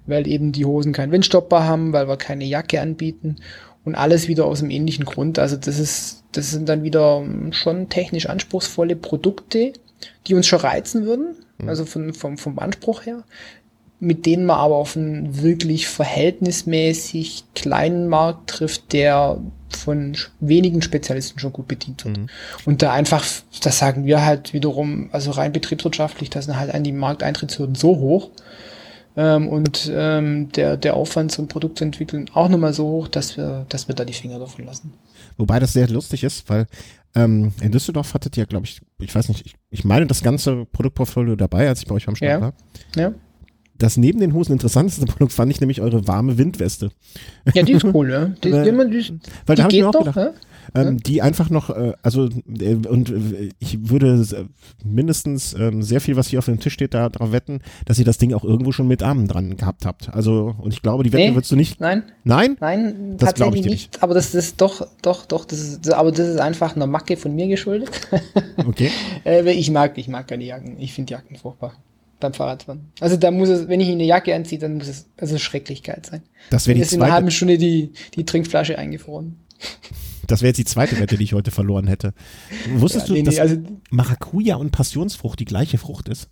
weil eben die Hosen keinen Windstopper haben, weil wir keine Jacke anbieten und alles wieder aus einem ähnlichen Grund. Also das ist, das sind dann wieder schon technisch anspruchsvolle Produkte, die uns schon reizen würden, mhm. also von, vom, vom Anspruch her. Mit denen man aber auf einen wirklich verhältnismäßig kleinen Markt trifft, der von wenigen Spezialisten schon gut bedient wird. Mhm. Und da einfach, das sagen wir halt wiederum, also rein betriebswirtschaftlich, da sind halt an die Markteintrittshürden so hoch ähm, und ähm, der, der Aufwand, so ein Produkt zu entwickeln, auch nochmal so hoch, dass wir, dass wir da die Finger davon lassen. Wobei das sehr lustig ist, weil ähm, in Düsseldorf hattet ihr, glaube ich, ich weiß nicht, ich, ich meine das ganze Produktportfolio dabei, als ich bei euch am Start ja. war. Ja das neben den Hosen interessanteste Produkt fand ich nämlich eure warme Windweste. Ja, die ist cool, ja. Die, äh, die, die, weil da habe ich mir auch doch, gedacht, ähm, die einfach noch, äh, also äh, und äh, ich würde mindestens ähm, sehr viel, was hier auf dem Tisch steht, da darauf wetten, dass ihr das Ding auch irgendwo schon mit Armen dran gehabt habt. Also und ich glaube, die Wette nee, würdest du nicht. Nein. Nein? Nein, das glaube ich nicht. nicht. Aber das ist doch, doch, doch, das ist, aber das ist einfach einer Macke von mir geschuldet. Okay. äh, ich mag, ich mag keine Jacken. Ich finde Jacken furchtbar beim Fahrradfahren. Also da muss es, wenn ich eine Jacke anziehe, dann muss es also Schrecklichkeit sein. Das wäre die zweite. in einer halben Stunde die, die Trinkflasche eingefroren. Das wäre jetzt die zweite Wette, die ich heute verloren hätte. Wusstest ja, nee, du, dass nee, also, Maracuja und Passionsfrucht die gleiche Frucht ist?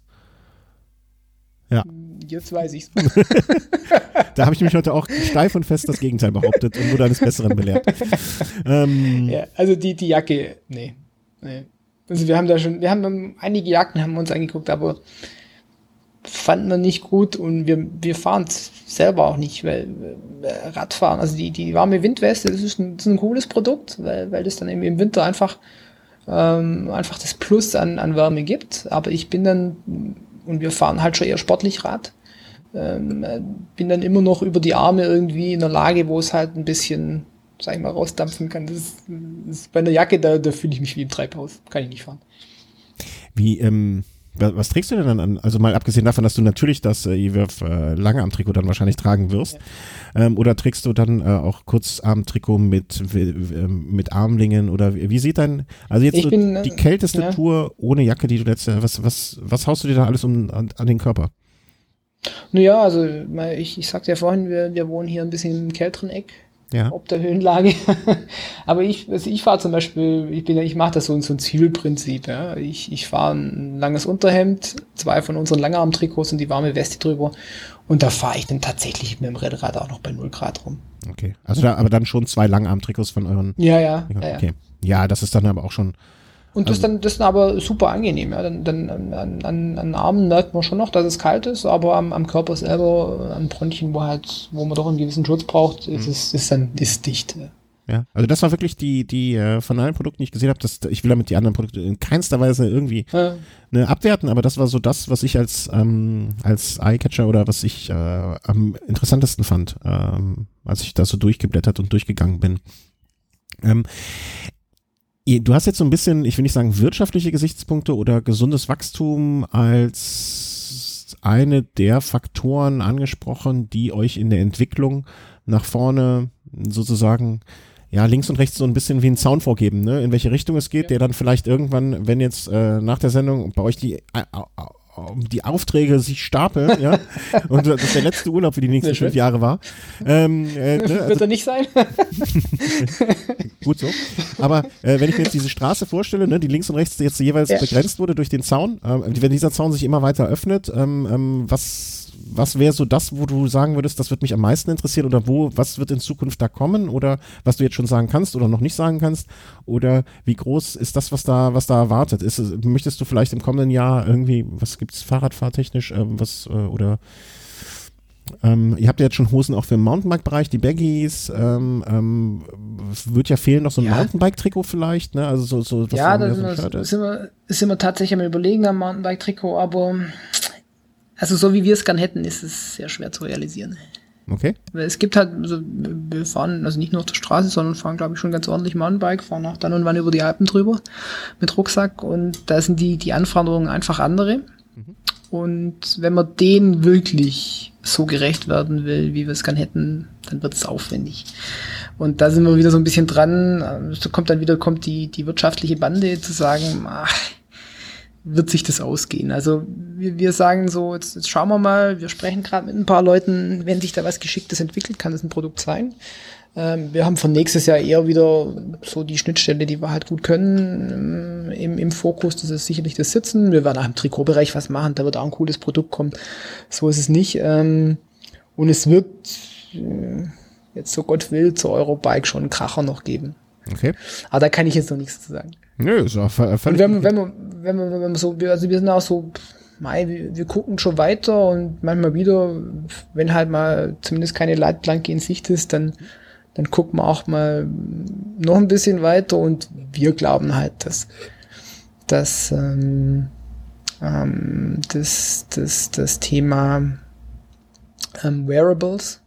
Ja. Jetzt weiß ich's. da habe ich mich heute auch steif und fest das Gegenteil behauptet und wurde eines Besseren belehrt. Ähm, ja, also die, die Jacke, nee. nee. Also wir haben da schon, wir haben einige Jacken haben wir uns angeguckt, aber fanden wir nicht gut und wir, wir fahren es selber auch nicht, weil äh, Radfahren, also die, die warme Windweste, das ist ein, das ist ein cooles Produkt, weil, weil das dann im, im Winter einfach, ähm, einfach das Plus an, an Wärme gibt. Aber ich bin dann, und wir fahren halt schon eher sportlich Rad, ähm, bin dann immer noch über die Arme irgendwie in der Lage, wo es halt ein bisschen, sag ich mal, rausdampfen kann. Das ist, das ist bei einer Jacke, da, da fühle ich mich wie im Treibhaus. Kann ich nicht fahren. Wie, ähm, was, trägst du denn dann an? Also mal abgesehen davon, dass du natürlich das äh, Iwerf äh, lange am Trikot dann wahrscheinlich tragen wirst. Ja. Ähm, oder trägst du dann äh, auch Kurzarm-Trikot mit, ähm, mit Armlingen oder wie, wie sieht dein, also jetzt so bin, die kälteste ja. Tour ohne Jacke, die du letzte, was, was, was haust du dir da alles um, an, an den Körper? Naja, also ich, ich sagte ja vorhin, wir, wir wohnen hier ein bisschen im kälteren Eck ja. ob der Höhenlage. Aber ich, also ich fahre zum Beispiel, ich bin ich mache das so, so ein Zielprinzip. Ja. Ich, ich fahre ein langes Unterhemd, zwei von unseren Langarm-Trikots und die warme Weste drüber. Und da fahre ich dann tatsächlich mit dem Rennrad auch noch bei 0 Grad rum. Okay. Also da, aber dann schon zwei Langarm-Trikots von euren. Ja, ja. Okay. Ja, ja, das ist dann aber auch schon und das, also, dann, das ist dann aber super angenehm. Ja. Dann, dann an, an, an Armen merkt man schon noch, dass es kalt ist, aber am, am Körper selber, an Bronchien, wo halt, wo man doch einen gewissen Schutz braucht, ist mhm. es ist dann ist dicht. Ja, also das war wirklich die, die äh, von allen Produkten, die ich gesehen habe, dass ich will damit die anderen Produkte in keinster Weise irgendwie ja. ne, abwerten, aber das war so das, was ich als ähm, als Eyecatcher oder was ich äh, am interessantesten fand, ähm, als ich da so durchgeblättert und durchgegangen bin. Ähm, Du hast jetzt so ein bisschen, ich will nicht sagen wirtschaftliche Gesichtspunkte oder gesundes Wachstum als eine der Faktoren angesprochen, die euch in der Entwicklung nach vorne sozusagen ja, links und rechts so ein bisschen wie ein Sound vorgeben, ne? in welche Richtung es geht, ja. der dann vielleicht irgendwann, wenn jetzt äh, nach der Sendung bei euch die äh, die Aufträge sich stapeln, ja, und das der letzte Urlaub für die nächsten fünf Jahre war. Ähm, äh, ne, also, Wird er nicht sein? gut so. Aber äh, wenn ich mir jetzt diese Straße vorstelle, ne, die links und rechts jetzt jeweils ja. begrenzt wurde durch den Zaun, äh, wenn dieser Zaun sich immer weiter öffnet, ähm, ähm, was was wäre so das, wo du sagen würdest, das wird mich am meisten interessieren oder wo, was wird in Zukunft da kommen oder was du jetzt schon sagen kannst oder noch nicht sagen kannst oder wie groß ist das, was da, was da erwartet? Ist, möchtest du vielleicht im kommenden Jahr irgendwie, was gibt's Fahrradfahrtechnisch, äh, was äh, oder ähm, ihr habt ja jetzt schon Hosen auch für den Mountainbike-Bereich, die Baggies. Ähm, ähm, wird ja fehlen noch so ein ja. Mountainbike-Trikot vielleicht, ne? Also so, so was ja, da so sind, wir, sind wir tatsächlich am überlegen am Mountainbike-Trikot, aber also so wie wir es gern hätten, ist es sehr schwer zu realisieren. Okay. Weil es gibt halt, also wir fahren also nicht nur auf der Straße, sondern fahren, glaube ich, schon ganz ordentlich Mountainbike, fahren auch dann und wann über die Alpen drüber mit Rucksack und da sind die, die Anforderungen einfach andere. Mhm. Und wenn man denen wirklich so gerecht werden will, wie wir es gern hätten, dann wird es aufwendig. Und da sind wir wieder so ein bisschen dran. So kommt dann wieder kommt die, die wirtschaftliche Bande zu sagen, ach, wird sich das ausgehen. Also wir, wir sagen so, jetzt, jetzt schauen wir mal, wir sprechen gerade mit ein paar Leuten, wenn sich da was Geschicktes entwickelt, kann das ein Produkt sein. Ähm, wir haben von nächstes Jahr eher wieder so die Schnittstelle, die wir halt gut können, ähm, im, im Fokus. Das ist sicherlich das Sitzen. Wir werden auch im Trikotbereich was machen, da wird auch ein cooles Produkt kommen. So ist es nicht. Ähm, und es wird äh, jetzt so Gott will zur Eurobike schon einen Kracher noch geben. Okay. Aber da kann ich jetzt noch nichts zu sagen. Nö, ist auch völlig. Und wenn, wenn, man, wenn, man, wenn man so, also wir sind auch so, mei, wir, wir gucken schon weiter und manchmal wieder, wenn halt mal zumindest keine Leitplanke in Sicht ist, dann, dann gucken wir auch mal noch ein bisschen weiter und wir glauben halt, dass, dass ähm, ähm, das, das, das Thema ähm, Wearables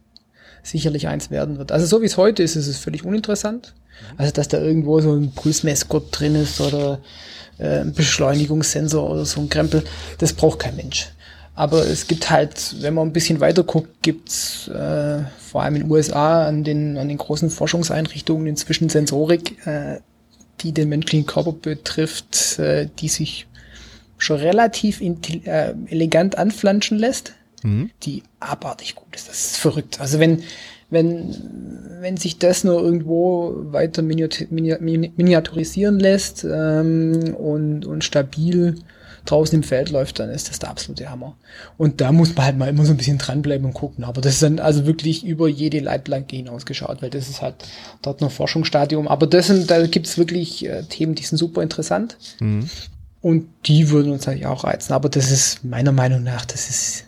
sicherlich eins werden wird. Also so wie es heute ist, ist es völlig uninteressant. Also dass da irgendwo so ein Pulsmessgott drin ist oder äh, ein Beschleunigungssensor oder so ein Krempel, das braucht kein Mensch. Aber es gibt halt, wenn man ein bisschen weiter guckt, gibt's äh, vor allem in den USA an den, an den großen Forschungseinrichtungen inzwischen Sensorik, äh, die den menschlichen Körper betrifft, äh, die sich schon relativ äh, elegant anflanschen lässt, mhm. die abartig gut ist. Das ist verrückt. Also wenn, wenn, wenn sich das nur irgendwo weiter miniaturisieren lässt ähm, und, und stabil draußen im Feld läuft, dann ist das der absolute Hammer. Und da muss man halt mal immer so ein bisschen dranbleiben und gucken. Aber das ist dann also wirklich über jede Leitplanke hinausgeschaut, weil das ist halt dort noch Forschungsstadium. Aber das sind, da gibt's wirklich äh, Themen, die sind super interessant. Mhm. Und die würden uns eigentlich auch reizen. Aber das ist meiner Meinung nach, das ist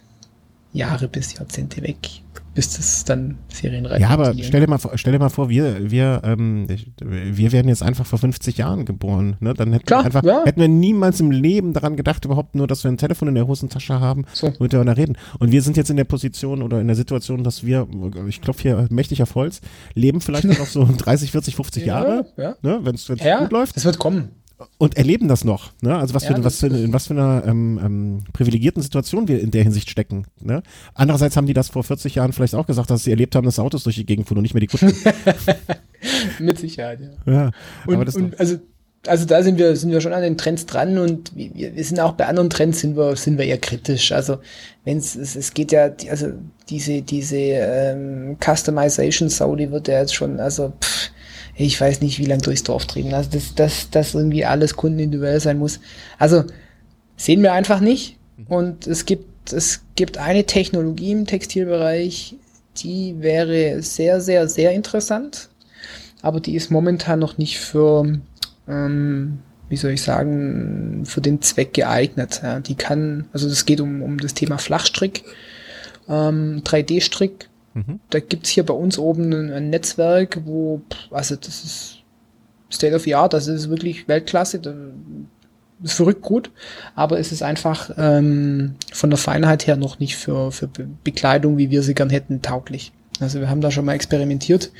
Jahre bis Jahrzehnte weg bis das dann serienreif Ja, aber stell dir mal vor, stell dir mal vor, wir, wir, ähm, wir werden jetzt einfach vor 50 Jahren geboren. Ne? Dann hätten Klar, wir einfach, ja. hätten wir niemals im Leben daran gedacht, überhaupt nur, dass wir ein Telefon in der Hosentasche haben, so. mit der wir reden. Und wir sind jetzt in der Position oder in der Situation, dass wir, ich klopfe hier mächtig auf Holz, leben vielleicht noch so 30, 40, 50 ja, Jahre, ja. ne? wenn es ja, gut läuft. Das wird kommen und erleben das noch. Ne? Also was ja, für, was für, in was für einer ähm, ähm, privilegierten Situation wir in der Hinsicht stecken. Ne? Andererseits haben die das vor 40 Jahren vielleicht auch gesagt, dass sie erlebt haben, dass Autos durch die Gegend fuhren und nicht mehr die Kunden. Mit Sicherheit, ja. ja und, und also also da sind wir, sind wir schon an den Trends dran und wir, wir sind auch bei anderen Trends sind wir, sind wir eher kritisch. Also wenn es, es geht ja, also diese, diese ähm, Customization-Sau, die wird ja jetzt schon, also pff, ich weiß nicht, wie lange durchs Dorf trieben. Also, dass, dass, dass irgendwie alles kundenindividuell sein muss. Also, sehen wir einfach nicht. Mhm. Und es gibt, es gibt eine Technologie im Textilbereich, die wäre sehr, sehr, sehr interessant. Aber die ist momentan noch nicht für, ähm, wie soll ich sagen, für den Zweck geeignet. Ja, die kann, also es geht um, um das Thema Flachstrick, ähm, 3D-Strick Mhm. Da gibt's hier bei uns oben ein, ein, Netzwerk, wo, also das ist State of the Art, das ist wirklich Weltklasse, das ist verrückt gut, aber es ist einfach ähm, von der Feinheit her noch nicht für, für Bekleidung, wie wir sie gern hätten, tauglich. Also wir haben da schon mal experimentiert.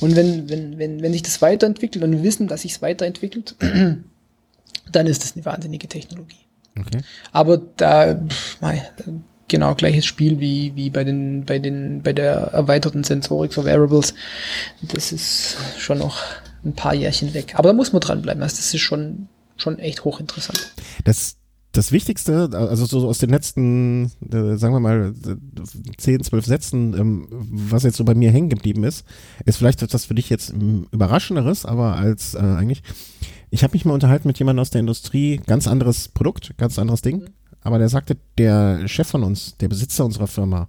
Und wenn, wenn, wenn, wenn sich das weiterentwickelt und wir wissen, dass sich es weiterentwickelt, dann ist das eine wahnsinnige Technologie. Okay. Aber da, pff, mei, genau gleiches Spiel wie, wie bei den, bei den, bei der erweiterten Sensorik für Wearables. Das ist schon noch ein paar Jährchen weg. Aber da muss man dranbleiben. Also das ist schon, schon echt hochinteressant. Das, das Wichtigste, also so aus den letzten, äh, sagen wir mal, 10, 12 Sätzen, ähm, was jetzt so bei mir hängen geblieben ist, ist vielleicht etwas für dich jetzt Überraschenderes, aber als äh, eigentlich, ich habe mich mal unterhalten mit jemandem aus der Industrie, ganz anderes Produkt, ganz anderes Ding. Mhm aber der sagte, der Chef von uns, der Besitzer unserer Firma,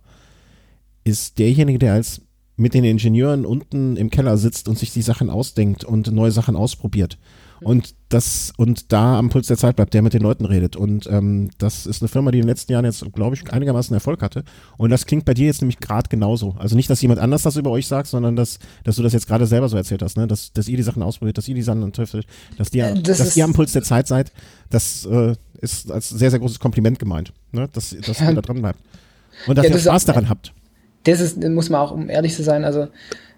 ist derjenige, der als mit den Ingenieuren unten im Keller sitzt und sich die Sachen ausdenkt und neue Sachen ausprobiert. Und das, und da am Puls der Zeit bleibt, der mit den Leuten redet. Und ähm, das ist eine Firma, die in den letzten Jahren jetzt, glaube ich, einigermaßen Erfolg hatte. Und das klingt bei dir jetzt nämlich gerade genauso. Also nicht, dass jemand anders das über euch sagt, sondern dass, dass du das jetzt gerade selber so erzählt hast, ne? Dass, dass ihr die Sachen ausprobiert, dass ihr die Sachen trifft, dass, die, das dass ihr am Puls der Zeit seid. Das äh, ist als sehr, sehr großes Kompliment gemeint, ne? dass, dass ja. ihr da dran bleibt. Und dass ja, ihr das Spaß daran habt. Das ist, muss man auch, um ehrlich zu sein, also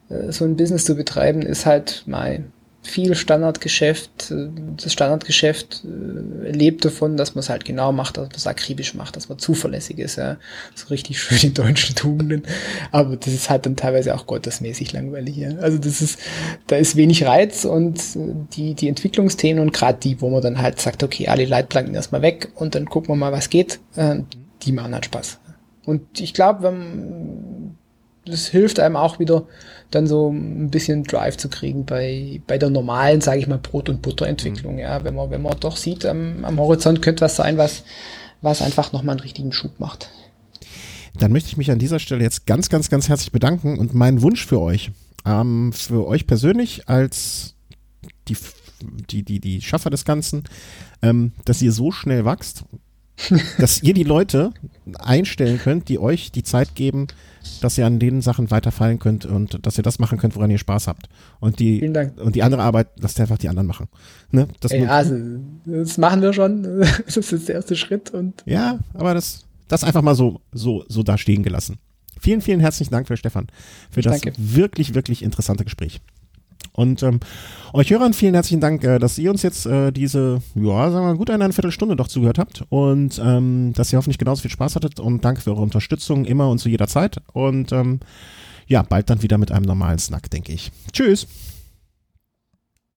äh, so ein Business zu betreiben, ist halt mal viel Standardgeschäft. Äh, das Standardgeschäft äh, lebt davon, dass man es halt genau macht, dass man es akribisch macht, dass man zuverlässig ist. Ja. So richtig schön die deutschen Tugenden. Aber das ist halt dann teilweise auch gottesmäßig langweilig. Ja. Also das ist, da ist wenig Reiz und äh, die, die Entwicklungsthemen und gerade die, wo man dann halt sagt, okay, alle Leitplanken erstmal weg und dann gucken wir mal, was geht, die machen halt Spaß. Und ich glaube, das hilft einem auch wieder dann so ein bisschen Drive zu kriegen bei, bei der normalen, sage ich mal, Brot- und Butterentwicklung. Mhm. Ja, wenn man, wenn man doch sieht, am, am Horizont könnte was sein, was, was einfach nochmal einen richtigen Schub macht. Dann möchte ich mich an dieser Stelle jetzt ganz, ganz, ganz herzlich bedanken und meinen Wunsch für euch, ähm, für euch persönlich als die, die, die, die Schaffer des Ganzen, ähm, dass ihr so schnell wächst, dass ihr die Leute einstellen könnt, die euch die Zeit geben, dass ihr an den Sachen weiterfallen könnt und dass ihr das machen könnt, woran ihr Spaß habt. Und die, und die andere Arbeit, lasst einfach die anderen machen. Ne? Das, ja, also, das machen wir schon. Das ist der erste Schritt. Und ja, aber das, das einfach mal so, so, so da stehen gelassen. Vielen, vielen herzlichen Dank für Stefan, für das Danke. wirklich, wirklich interessante Gespräch. Und ähm, euch Hörern vielen herzlichen Dank, äh, dass ihr uns jetzt äh, diese, ja, sagen wir mal, gut eine Viertelstunde doch zugehört habt und ähm, dass ihr hoffentlich genauso viel Spaß hattet und danke für eure Unterstützung immer und zu jeder Zeit. Und ähm, ja, bald dann wieder mit einem normalen Snack, denke ich. Tschüss.